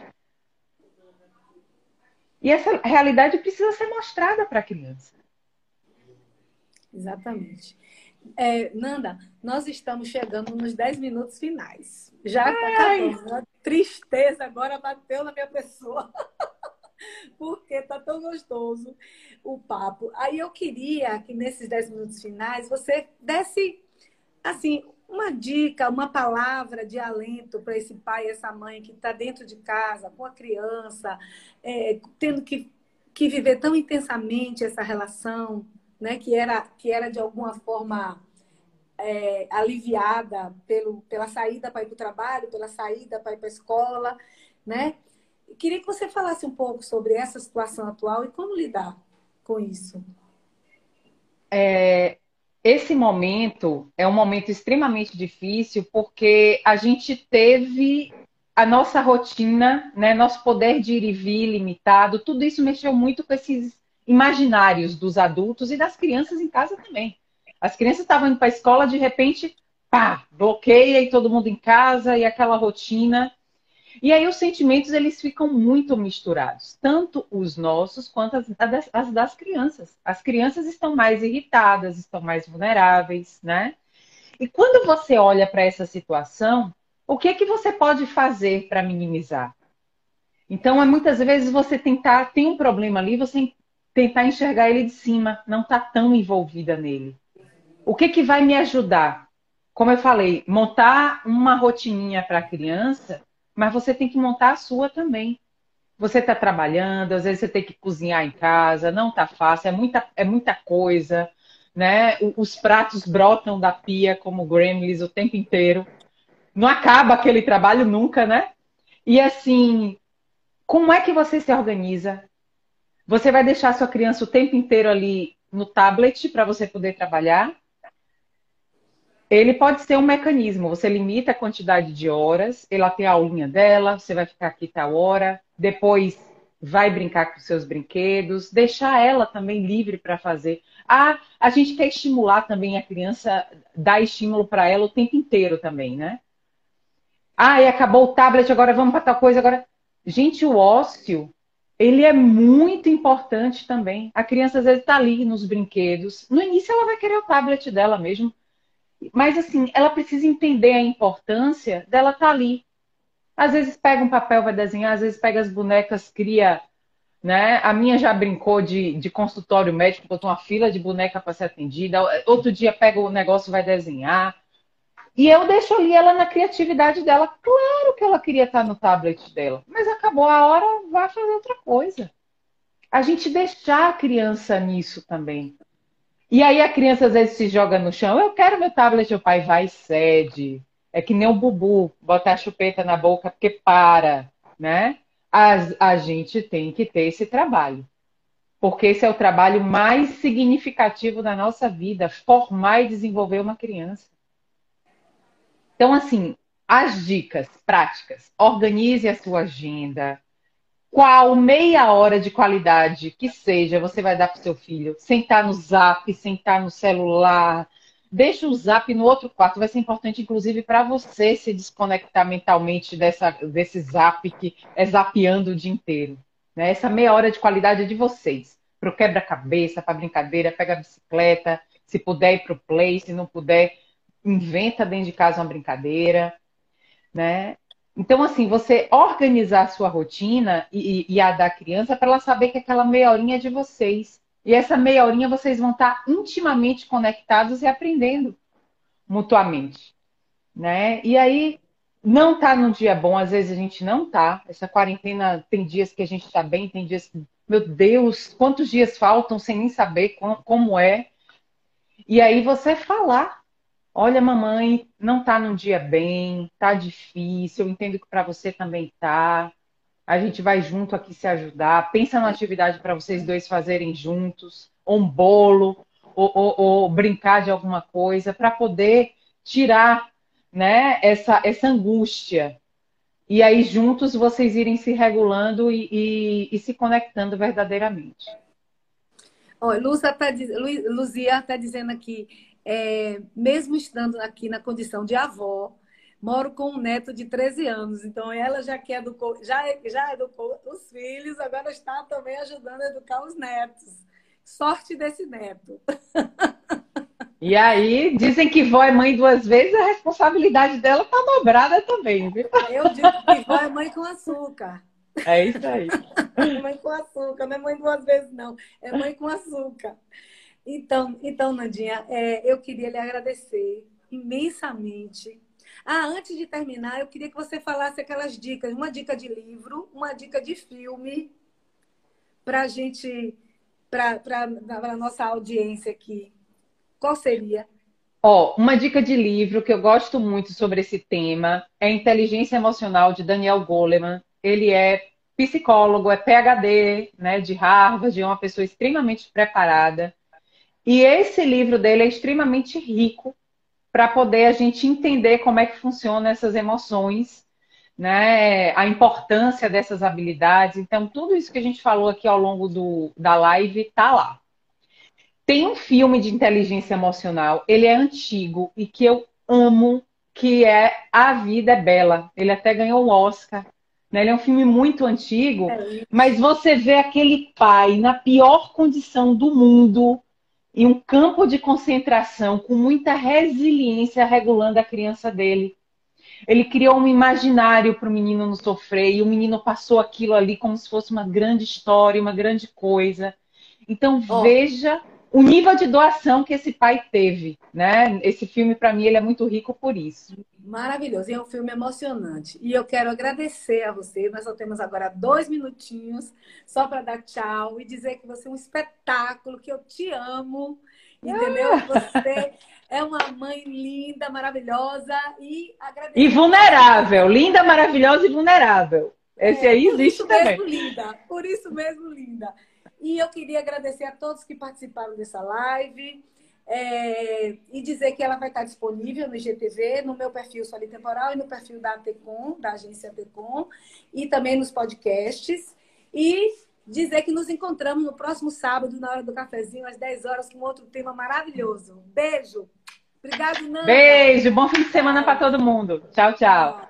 E essa realidade precisa ser mostrada para a criança. Exatamente. É, Nanda, nós estamos chegando nos 10 minutos finais. Já está acabando. A tristeza agora bateu na minha pessoa. porque tá tão gostoso o papo. Aí eu queria que nesses 10 minutos finais você desse, assim, uma dica, uma palavra de alento para esse pai e essa mãe que está dentro de casa, com a criança, é, tendo que, que viver tão intensamente essa relação, né, que, era, que era de alguma forma é, aliviada pelo, pela saída para ir para o trabalho, pela saída para ir para a escola, né? Queria que você falasse um pouco sobre essa situação atual e como lidar com isso. É, esse momento é um momento extremamente difícil porque a gente teve a nossa rotina, né, nosso poder de ir e vir limitado, tudo isso mexeu muito com esses imaginários dos adultos e das crianças em casa também. As crianças estavam indo para a escola, de repente, pá, bloqueia e todo mundo em casa e aquela rotina. E aí os sentimentos eles ficam muito misturados, tanto os nossos quanto as, as, das crianças. As crianças estão mais irritadas, estão mais vulneráveis, né? E quando você olha para essa situação, o que é que você pode fazer para minimizar? Então, é muitas vezes você tentar, tem um problema ali, você tentar enxergar ele de cima, não tá tão envolvida nele. O que que vai me ajudar? Como eu falei, montar uma rotininha para a criança mas você tem que montar a sua também. Você está trabalhando, às vezes você tem que cozinhar em casa, não está fácil, é muita, é muita coisa, né? Os pratos brotam da pia como gremlins o tempo inteiro. Não acaba aquele trabalho nunca, né? E assim, como é que você se organiza? Você vai deixar sua criança o tempo inteiro ali no tablet para você poder trabalhar? Ele pode ser um mecanismo, você limita a quantidade de horas, ela tem a aulinha dela, você vai ficar aqui tal hora, depois vai brincar com seus brinquedos, deixar ela também livre para fazer. Ah, a gente quer estimular também a criança, dar estímulo para ela o tempo inteiro também, né? Ah, e acabou o tablet, agora vamos para tal coisa, agora. Gente, o ócio, ele é muito importante também. A criança às vezes está ali nos brinquedos. No início ela vai querer o tablet dela mesmo. Mas, assim, ela precisa entender a importância dela estar tá ali. Às vezes pega um papel, vai desenhar, às vezes pega as bonecas, cria. Né? A minha já brincou de, de consultório médico, botou uma fila de boneca para ser atendida. Outro dia pega o negócio vai desenhar. E eu deixo ali ela na criatividade dela. Claro que ela queria estar no tablet dela, mas acabou a hora, vai fazer outra coisa. A gente deixar a criança nisso também. E aí a criança às vezes se joga no chão, eu quero meu tablet, o pai vai e cede. É que nem o bubu, botar a chupeta na boca porque para, né? A, a gente tem que ter esse trabalho. Porque esse é o trabalho mais significativo da nossa vida, formar e desenvolver uma criança. Então, assim, as dicas práticas. Organize a sua agenda. Qual meia hora de qualidade que seja você vai dar para o seu filho? Sentar no zap, sentar no celular. Deixa o zap no outro quarto. Vai ser importante, inclusive, para você se desconectar mentalmente dessa, desse zap que é zapeando o dia inteiro. Né? Essa meia hora de qualidade é de vocês. Para o quebra-cabeça, para brincadeira, pega a bicicleta. Se puder ir para o play, se não puder, inventa dentro de casa uma brincadeira né? Então, assim, você organizar a sua rotina e, e a da criança para ela saber que aquela meia horinha é de vocês. E essa meia horinha vocês vão estar intimamente conectados e aprendendo mutuamente, né? E aí, não tá num dia bom, às vezes a gente não tá. Essa quarentena tem dias que a gente tá bem, tem dias que, meu Deus, quantos dias faltam sem nem saber como é. E aí você falar Olha, mamãe, não tá num dia bem, tá difícil, eu entendo que para você também tá. A gente vai junto aqui se ajudar. Pensa numa atividade para vocês dois fazerem juntos, ou um bolo, ou, ou, ou brincar de alguma coisa, para poder tirar né, essa, essa angústia. E aí, juntos, vocês irem se regulando e, e, e se conectando verdadeiramente. Olha, Luzia está tá dizendo aqui é, mesmo estando aqui na condição de avó, moro com um neto de 13 anos. Então, ela já que educou, já, já educou os filhos, agora está também ajudando a educar os netos. Sorte desse neto. E aí, dizem que vó é mãe duas vezes, a responsabilidade dela tá dobrada também, viu? Eu digo que vó é mãe com açúcar. É isso aí. mãe com açúcar, não é mãe duas vezes, não. É mãe com açúcar. Então, então Nandinha, é, eu queria lhe agradecer imensamente. Ah, antes de terminar, eu queria que você falasse aquelas dicas, uma dica de livro, uma dica de filme, para a gente, para a nossa audiência aqui. Qual seria? Ó, oh, uma dica de livro que eu gosto muito sobre esse tema é Inteligência Emocional de Daniel Goleman. Ele é psicólogo, é PhD, né, de Harvard, é uma pessoa extremamente preparada. E esse livro dele é extremamente rico para poder a gente entender como é que funcionam essas emoções, né? A importância dessas habilidades. Então, tudo isso que a gente falou aqui ao longo do, da live está lá. Tem um filme de inteligência emocional, ele é antigo e que eu amo, que é A Vida é Bela. Ele até ganhou um Oscar. Né? Ele é um filme muito antigo, é mas você vê aquele pai na pior condição do mundo, e um campo de concentração com muita resiliência regulando a criança dele. Ele criou um imaginário para o menino não sofrer e o menino passou aquilo ali como se fosse uma grande história, uma grande coisa. Então oh. veja o nível de doação que esse pai teve, né? Esse filme para mim ele é muito rico por isso. Maravilhoso, e é um filme emocionante. E eu quero agradecer a você. Nós só temos agora dois minutinhos só para dar tchau e dizer que você é um espetáculo, que eu te amo, entendeu? Ah! Você é uma mãe linda, maravilhosa e agradecer. E vulnerável, linda, maravilhosa e vulnerável. Esse é, aí existe por isso também. Mesmo linda, por isso mesmo linda. E eu queria agradecer a todos que participaram dessa live. É, e dizer que ela vai estar disponível no IGTV, no meu perfil Soli Temporal e no perfil da ATECOM, da agência ATECOM, e também nos podcasts. E dizer que nos encontramos no próximo sábado, na hora do cafezinho, às 10 horas, com outro tema maravilhoso. Beijo! Obrigado, Nanda! Beijo! Bom fim de semana para todo mundo. Tchau, tchau.